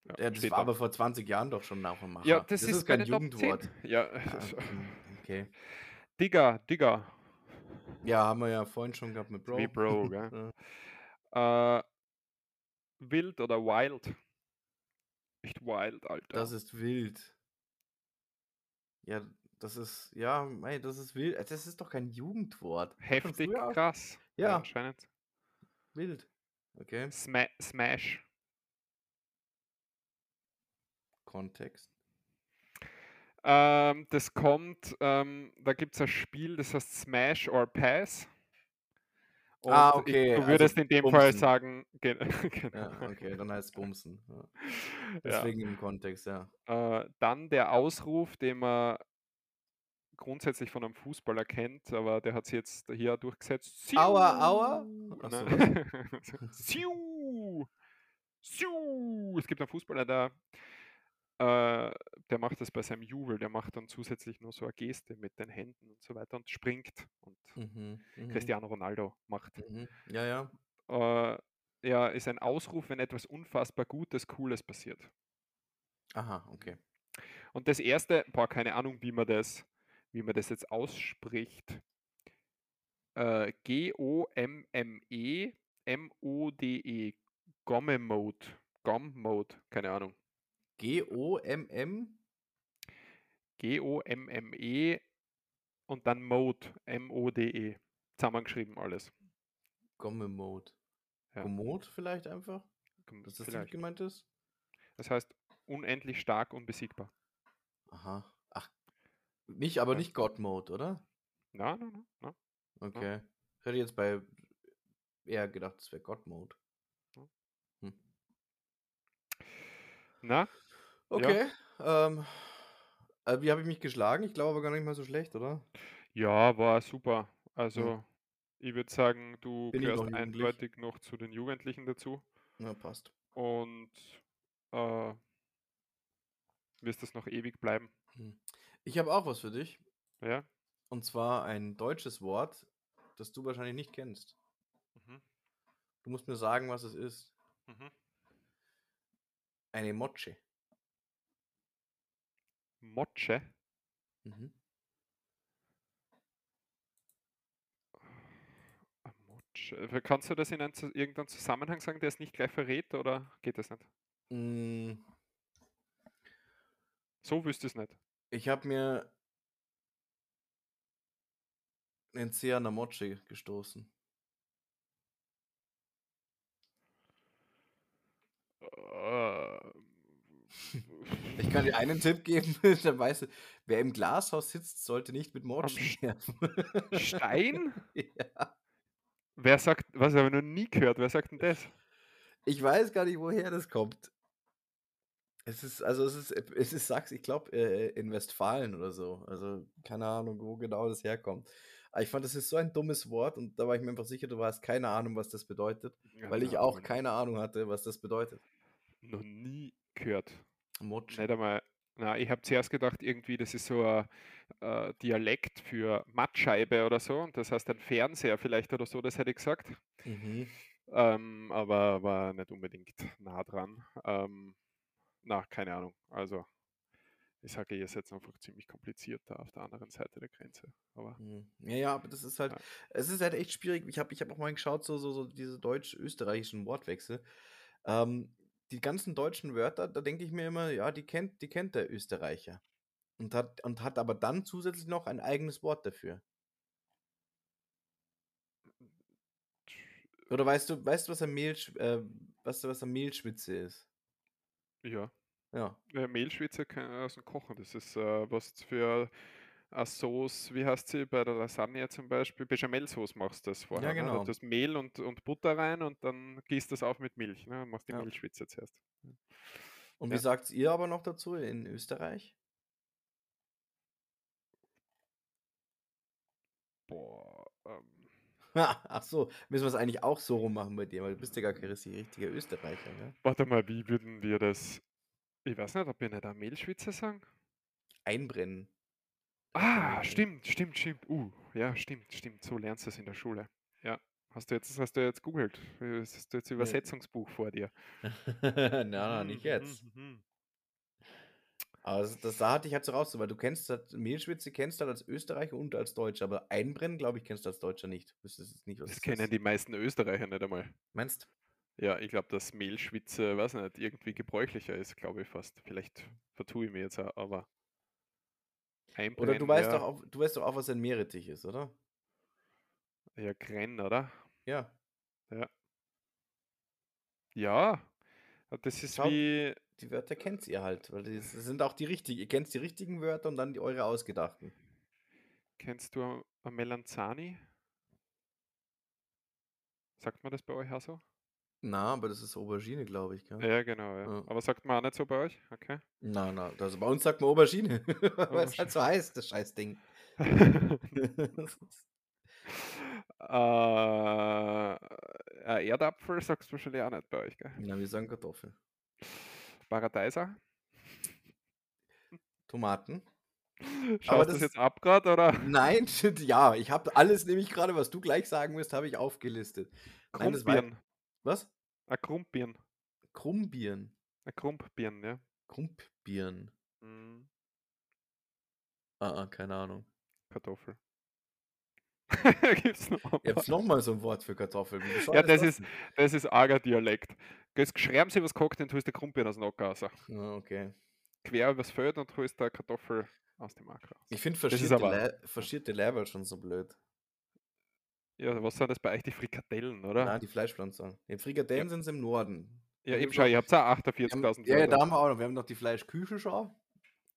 Ja, Ja, das war da. aber vor 20 Jahren doch schon auch ein Macher. Ja, das, ist, kein meine Top 10. Jugendwort. Ja, Ah, okay. Digger, Digger. Ja, haben wir ja vorhin schon gehabt mit Bro. Wie Bro, gell? Ja. Äh, wild oder wild? Echt wild, Alter. Das ist wild. Ja, das ist, ja, mei, das ist wild. Äh, Das ist doch kein Jugendwort. Heftig, krass. Ja. anscheinend. Wild. Okay. Sma Smash. Kontext. Ähm, das kommt, ähm, da gibt es ein Spiel, das heißt Smash or Pass. Und Ah, ich- okay, du also würdest in dem Fall Bumsen. sagen, ge genau. Ja, okay, dann heißt es Bumsen. Ja. ja. Deswegen im Kontext, ja. Äh, dann der Ausruf, den man grundsätzlich von einem Fußballer kennt, aber der hat sich jetzt hier durchgesetzt. Aua, aua? Siu! Ach so. Nein. Siu! Siu! Es gibt einen Fußballer, der, äh, der macht das bei seinem Jubel, der macht dann zusätzlich nur so eine Geste mit den Händen und so weiter und springt. Und Mhm, mhm, Cristiano Ronaldo macht. Mhm. Ja, ja. Äh, ja, ist ein Ausruf, wenn etwas unfassbar Gutes, Cooles passiert. Aha, okay. Und das erste, boah, keine Ahnung, wie man das, wie man das jetzt ausspricht. Äh, G-O-M-M-E M-O-D-E. Gomme Mode. Gom Mode, keine Ahnung. G-O-M-M? G-O-M-M-E und dann Mode. M-O-D-E. Zusammengeschrieben alles. Gomme Mode. Ja. Kommod vielleicht einfach? Dass das Vielleicht. gemeint ist? Das heißt, unendlich stark, unbesiegbar. Aha. Ach. Nicht, aber Ja. nicht God Mode, oder? Na, na, na, na. Okay. Ich hätte jetzt bei eher gedacht, es wäre God Mode. Na, Okay. Ähm, äh, wie habe ich mich geschlagen? Ich glaube aber gar nicht mal so schlecht, oder? Ja, war super. Also, ich würde sagen, du Bin ich gehörst noch jugendlich? eindeutig noch zu den Jugendlichen dazu Ja, passt. und äh, wirst das noch ewig bleiben. Hm. Ich habe auch was für dich. Ja? Und zwar ein deutsches Wort, das du wahrscheinlich nicht kennst. Mhm. Du musst mir sagen, was es ist. Mhm. Eine Motsche. Motsche. Mhm. Ah, Motsche. Äh, Kannst du das in einen, irgendeinen Zusammenhang sagen, der es nicht gleich verrät oder geht das nicht? Mm, So wüsste ich es nicht. Ich habe mir an der Motsche gestoßen. Ich kann dir einen Tipp geben, dann weißt du, wer im Glashaus sitzt, sollte nicht mit Sch- werfen. Stein? ja. Wer sagt, was habe ich noch nie gehört, wer sagt denn das? Ich weiß gar nicht, woher das kommt. Es ist, also es ist, es ist Sachsen, ich glaube, äh, in Westfalen oder so. Also keine Ahnung, wo genau das herkommt. Aber ich fand, das ist so ein dummes Wort und da war ich mir einfach sicher, du hast keine Ahnung, was das bedeutet. Weil ich Ja, auch keine Ahnung hatte, was das bedeutet. Noch nie gehört. Motsche. Nicht einmal. Na, ich habe zuerst gedacht, irgendwie, das ist so ein äh, Dialekt für Mattscheibe oder so. Und das heißt ein Fernseher vielleicht oder so, das hätte ich gesagt. Mhm. Ähm, aber war nicht unbedingt nah dran. Ähm, na, keine Ahnung. Also, ich sage, ihr seid einfach ziemlich kompliziert da auf der anderen Seite der Grenze. Aber Mhm. Ja, ja, aber das ist halt, Ja. es ist halt echt schwierig. Ich habe ich hab auch mal geschaut, so, so, so diese deutsch-österreichischen Wortwechsel. Ähm, die ganzen deutschen Wörter, da denke ich mir immer, ja, die kennt, die kennt der Österreicher. Und hat, und hat aber dann zusätzlich noch ein eigenes Wort dafür. Oder weißt du, weißt du, was ein Mehl, äh, was, was eine Mehlschwitze ist? Ja. Ja. Äh, Mehlschwitze kann aus dem Kochen. Das ist äh, was für eine Sauce, wie heißt sie bei der Lasagne zum Beispiel? Bechamel-Sauce machst du das vorher. Ja, Ne? Da genau. tust Mehl und, und Butter rein und dann gießt das auf mit Milch. Ne? Und machst die Ja. Mehlschwitze zuerst. Und wie Ja. sagt ihr aber noch dazu in Österreich? Boah, ähm, Ach so, müssen wir es eigentlich auch so rum machen bei dir, weil du bist ja gar kein richtig- richtiger Österreicher, ne? warte mal, wie würden wir das? Ich weiß nicht, ob wir nicht eine Mehlschwitze sagen? Einbrennen. Ah, stimmt, stimmt, stimmt. Uh, ja, stimmt, stimmt. So lernst du es in der Schule. Ja. Hast du jetzt, das hast du jetzt googelt? Hast du jetzt Übersetzungsbuch vor dir? na, na, Mhm, nicht jetzt. mhm, mhm. Aber das, das da hatte ich halt so raus, weil du kennst das, Mehlschwitze kennst du halt als Österreicher und als Deutscher, aber Einbrennen, glaube ich, kennst du als Deutscher nicht. Wüsstest jetzt nicht, was Das das kennen ist. die meisten Österreicher nicht einmal. Meinst Ja, ich glaube, dass Mehlschwitze, weiß nicht, irgendwie gebräuchlicher ist, glaube ich fast. Vielleicht vertue ich mir jetzt auch, aber Oder einbrennen, du weißt ja, doch auch, du weißt doch auch, was ein Meerrettich ist, oder? ja, Grenn, oder? Ja. Ja, das ist Schau. wie, Die Wörter kennt ihr halt, weil das sind auch die richtigen. Ihr kennt die richtigen Wörter und dann die eure ausgedachten. kennst du Melanzani? Sagt man das bei euch auch so? Na, aber das ist Aubergine, glaube ich, gell? Ja, genau, ja. Ja. Aber sagt man auch nicht so bei euch? Okay. Na, na, das, bei uns sagt man Aubergine, weil es halt so heißt, das Scheißding. äh, Erdapfel sagst du wahrscheinlich auch nicht bei euch, gell? Na, wir sagen Kartoffel. Paradeiser? Tomaten. Schaust Aber du das das- jetzt ab gerade oder? Nein, ja, ich habe alles nämlich gerade, was du gleich sagen wirst, habe ich aufgelistet. Nein, das war-. Was? Ein Krumpbirn. Krummbieren. Ein Krumpbirn, ja. Krumpbieren. Mhm. Ah, ah, keine Ahnung. Kartoffel. Gibt's noch? habt paar? nochmal so ein Wort für Kartoffel. Ja, das ist, das ist arger Dialekt. Schreiben sie was kocht, dann tust du Krumpbirn aus dem Acker raus. Ah, okay. Quer übers Feld und holst da Kartoffel aus dem Acker raus. Ich finde verschierte, Le verschierte Leberl schon so blöd. Ja, was sind das bei euch? Die Frikadellen, oder? Na, die Fleischpflanzer. Die Frikadellen sind im Norden. ja, da eben noch- ihr habt auch Wir haben, 48.000 ja, ja, da haben wir auch noch. Wir haben noch die Fleischküche schon.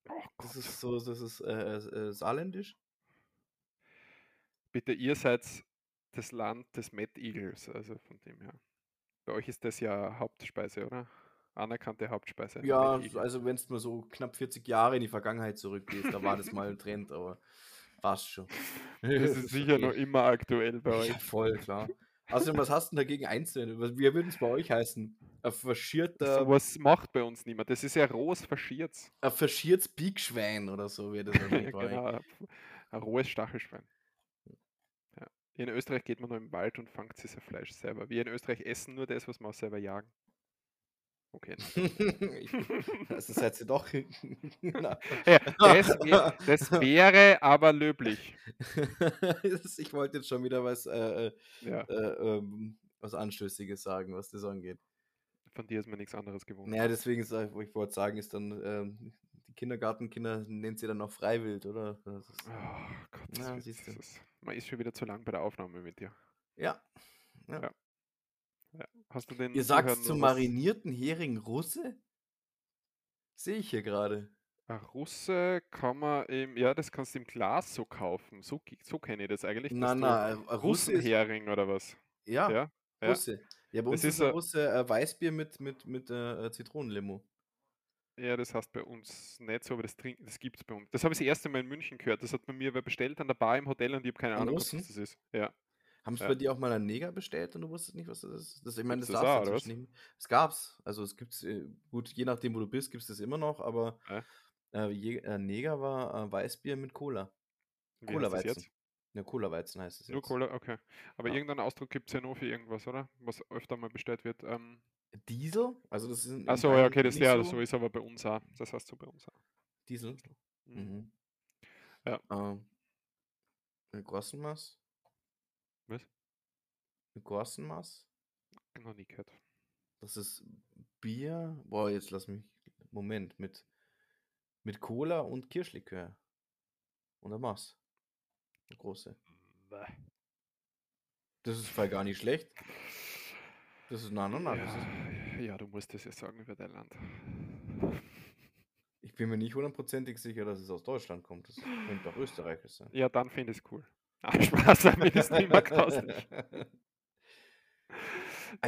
Oh Das ist so, das ist äh, äh, saarländisch. Bitte, ihr seid das Land des Mad Eagles, also von dem her. Bei euch ist das ja Hauptspeise, oder? Anerkannte Hauptspeise. Ja, also wenn es mal so knapp 40 Jahre in die Vergangenheit zurückgeht, da war das mal ein Trend, aber passt schon. Das ist sicher noch immer aktuell bei euch. Ja, voll, klar. Außerdem, was hast du denn dagegen einzuwenden? Was- Wie würde es bei euch heißen? Ein verschierter, So was macht bei uns niemand. Das ist ja rohes Verschiert's. ein verschiertes Piekschwein oder so wird das wahrscheinlich bei euch. genau, ein rohes Stachelschwein. Ja. In Österreich geht man nur im Wald und fangt sich sein Fleisch selber. Wir in Österreich essen nur das, was wir auch selber jagen. Okay. ich, also seid ihr doch. Na. Ja, das, wär, das wäre aber löblich. ich wollte jetzt schon wieder was, äh, äh, Ja, äh, ähm, was Anstößiges sagen, was das angeht. von dir ist mir nichts anderes gewohnt. Naja, deswegen, ist, wo ich wollte sagen, ist dann, ähm, die Kindergartenkinder nennt sie dann noch freiwild, oder? Das ist, Oh Gott, das Ja, wird- siehst du. das ist, man ist schon wieder zu lang bei der Aufnahme mit dir. ja. Ja. Hast du den Ihr sagt zum marinierten Hering Russe? Sehe ich hier gerade. Ein Russe kann man im, ja, das kannst du im Glas so kaufen. So, so kenne ich das eigentlich. Russe ist. Russenhering oder was? Ja, Ja. Russe. Ja, bei Das uns ist ist ein Russe äh, Weißbier mit, mit, mit äh, äh, Zitronenlimo. Ja, das heißt bei uns nicht so, aber das trinken, das gibt es bei uns. Das habe ich das erste Mal in München gehört. Das hat man mir wer bestellt an der Bar im Hotel und ich habe keine Ahnung, was das ist. Ja. Haben sie Ja. bei dir auch mal einen Neger bestellt und du wusstest nicht, was das ist? Das, ich meine, das darfst du inzwischen nicht. Es gab's. Also es gibt's, äh, gut, je nachdem, wo du bist, gibt es das immer noch, aber äh, äh, Neger war äh, Weißbier mit Cola. Cola-Weizen. Ja, Cola-Weizen heißt es jetzt. Nur Cola, okay. Aber Ja. irgendeinen Ausdruck gibt es ja nur für irgendwas, oder? Was öfter mal bestellt wird. Ähm, Diesel? Also das ist achso, ja, okay, das nicht ja, so ist aber bei uns auch. Das heißt so bei uns auch. Diesel. Mhm. Mhm. Ja. Ähm, Grossenmaß? Was? Eine Grossenmaß? Noch nie gehört. Das ist Bier. Boah, jetzt lass mich. Moment, mit, mit Cola und Kirschlikör. Und dann mach's. Eine große. Das ist voll gar nicht schlecht. Das ist nein, nein, nein. Das ist, Ja, ja, du musst es ja sagen über dein Land. ich bin mir nicht hundertprozentig sicher, dass es aus Deutschland kommt. Das könnte auch österreichisch sein. Ja, dann finde ich es cool. Ah, Spaß, damit ist. Ah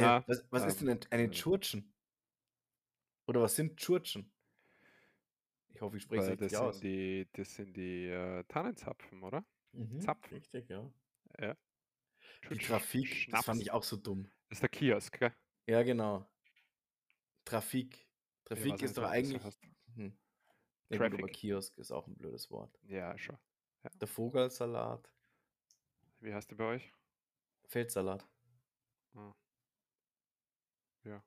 Na, ja, was, was ist ähm, denn ein- eine äh, Tschurtschen? Oder was sind Tschurtschen? Ich hoffe, ich spreche es das richtig sind aus. die, das sind die äh, Tannenzapfen, oder? Mhm, Zapfen. Richtig, ja. Ja. Die Trafik, das Schnaps. fand ich auch so dumm. Das ist der Kiosk, gell? Ja, genau. Trafik. Trafik ist doch das eigentlich. Hm. Ja, gut, aber Traffic. Kiosk ist auch ein blödes Wort. Ja, schon. Der Vogelsalat. Wie heißt der bei euch? Feldsalat. Ja.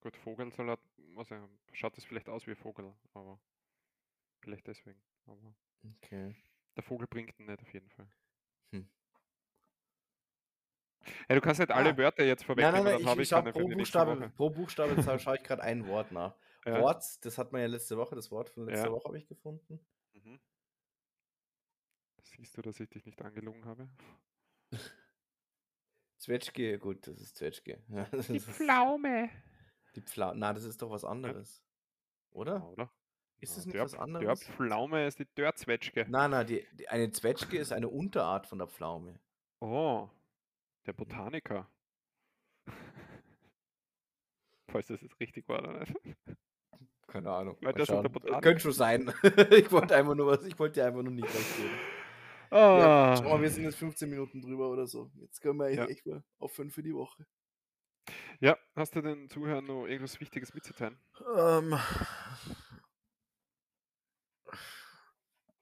Gut, Vogelsalat, also, schaut das vielleicht aus wie Vogel, aber vielleicht deswegen. Aber Okay. der Vogel bringt ihn nicht auf jeden Fall. Hm. Ja, du kannst nicht alle Ah. Wörter jetzt Nein, vorwegnehmen, nein, nein, habe ich, ich ich für pro Buchstabe, pro Buchstabe schaue ich gerade ein Wort nach. Ja. Wort, das hat man ja letzte Woche, das Wort von letzter Ja. Woche habe ich gefunden. Siehst du, dass ich dich nicht angelogen habe? Zwetschge, gut, das ist Zwetschge. Ja, das Die ist Pflaume. die Pfla Na, das ist doch was anderes. Ja, Oder? oder? Ist Ja, das nicht was anderes? Der Pflaume ist die Dörrzwetschge. Nein, nein, die, die, eine Zwetschge ist eine Unterart von der Pflaume. Oh, der Botaniker. Falls das jetzt richtig war oder nicht. Keine Ahnung. Könnte schon sein. ich wollte einfach nur was, ich wollte dir einfach nur nicht recht geben. Ja, schau mal, wir Ah. sind jetzt 15 Minuten drüber oder so. Jetzt können wir Ja. echt mal aufhören für die Woche. Ja, hast du den Zuhörern noch irgendwas Wichtiges mitzuteilen? Ähm,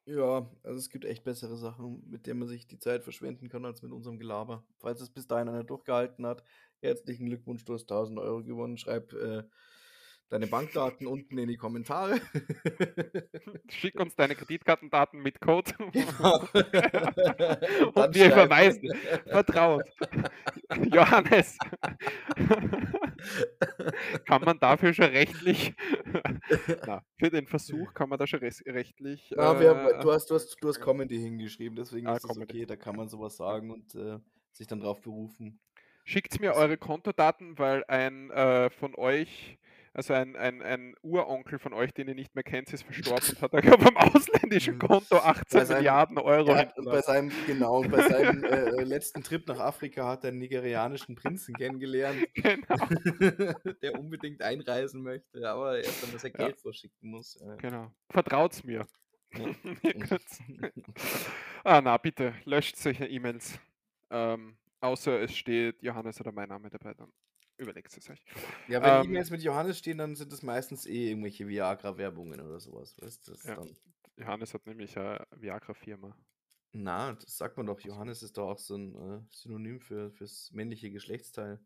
ja, also es gibt echt bessere Sachen, mit denen man sich die Zeit verschwenden kann, als mit unserem Gelaber. Falls es bis dahin einer durchgehalten hat, herzlichen Glückwunsch, du hast 1000 Euro gewonnen. Schreib äh, deine Bankdaten unten in die Kommentare. Schick uns deine Kreditkartendaten mit Code. Genau. Und wir verweisen. Vertraut. Johannes. kann man dafür schon rechtlich, na, für den Versuch kann man da schon rechtlich. Wir, äh, du, hast, du, hast, du hast Comedy hingeschrieben, deswegen Ah, ist es okay, da kann man sowas sagen und äh, sich dann drauf berufen. Schickt mir eure Kontodaten, weil ein äh, von euch, also ein, ein, ein Uronkel von euch, den ihr nicht mehr kennt, ist verstorben und hat auf einem ausländischen Konto 18 Bei seinem- Milliarden Euro hat bei seinem, genau, bei seinem äh, letzten Trip nach Afrika hat er einen nigerianischen Prinzen kennengelernt, Genau, der unbedingt einreisen möchte, aber erst dann, dass er Ja. Geld vorschicken muss. Äh, genau. Vertraut's mir. Ja. Ah, na, bitte, löscht solche E-Mails. Ähm, außer es steht Johannes oder mein Name dabei, dann überlegt es euch. ja, wenn Ähm, E-Mails mit Johannes stehen, dann sind das meistens eh irgendwelche Viagra-Werbungen oder sowas. Weißt? du, Ja. Johannes hat nämlich eine Viagra-Firma. na, das sagt man doch. Johannes ist doch auch so ein äh, Synonym für, fürs männliche Geschlechtsteil.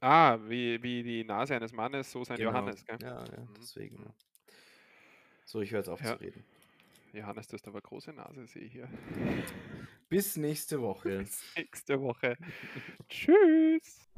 Ah, wie, wie die Nase eines Mannes, so sein Genau. Johannes, gell? Ja, ja, Mhm, deswegen. mhm. Ja. So, ich höre jetzt auf Ja. zu reden. Johannes, das ist aber große Nase, sehe ich hier. Bis nächste Woche. Bis nächste Woche. Tschüss.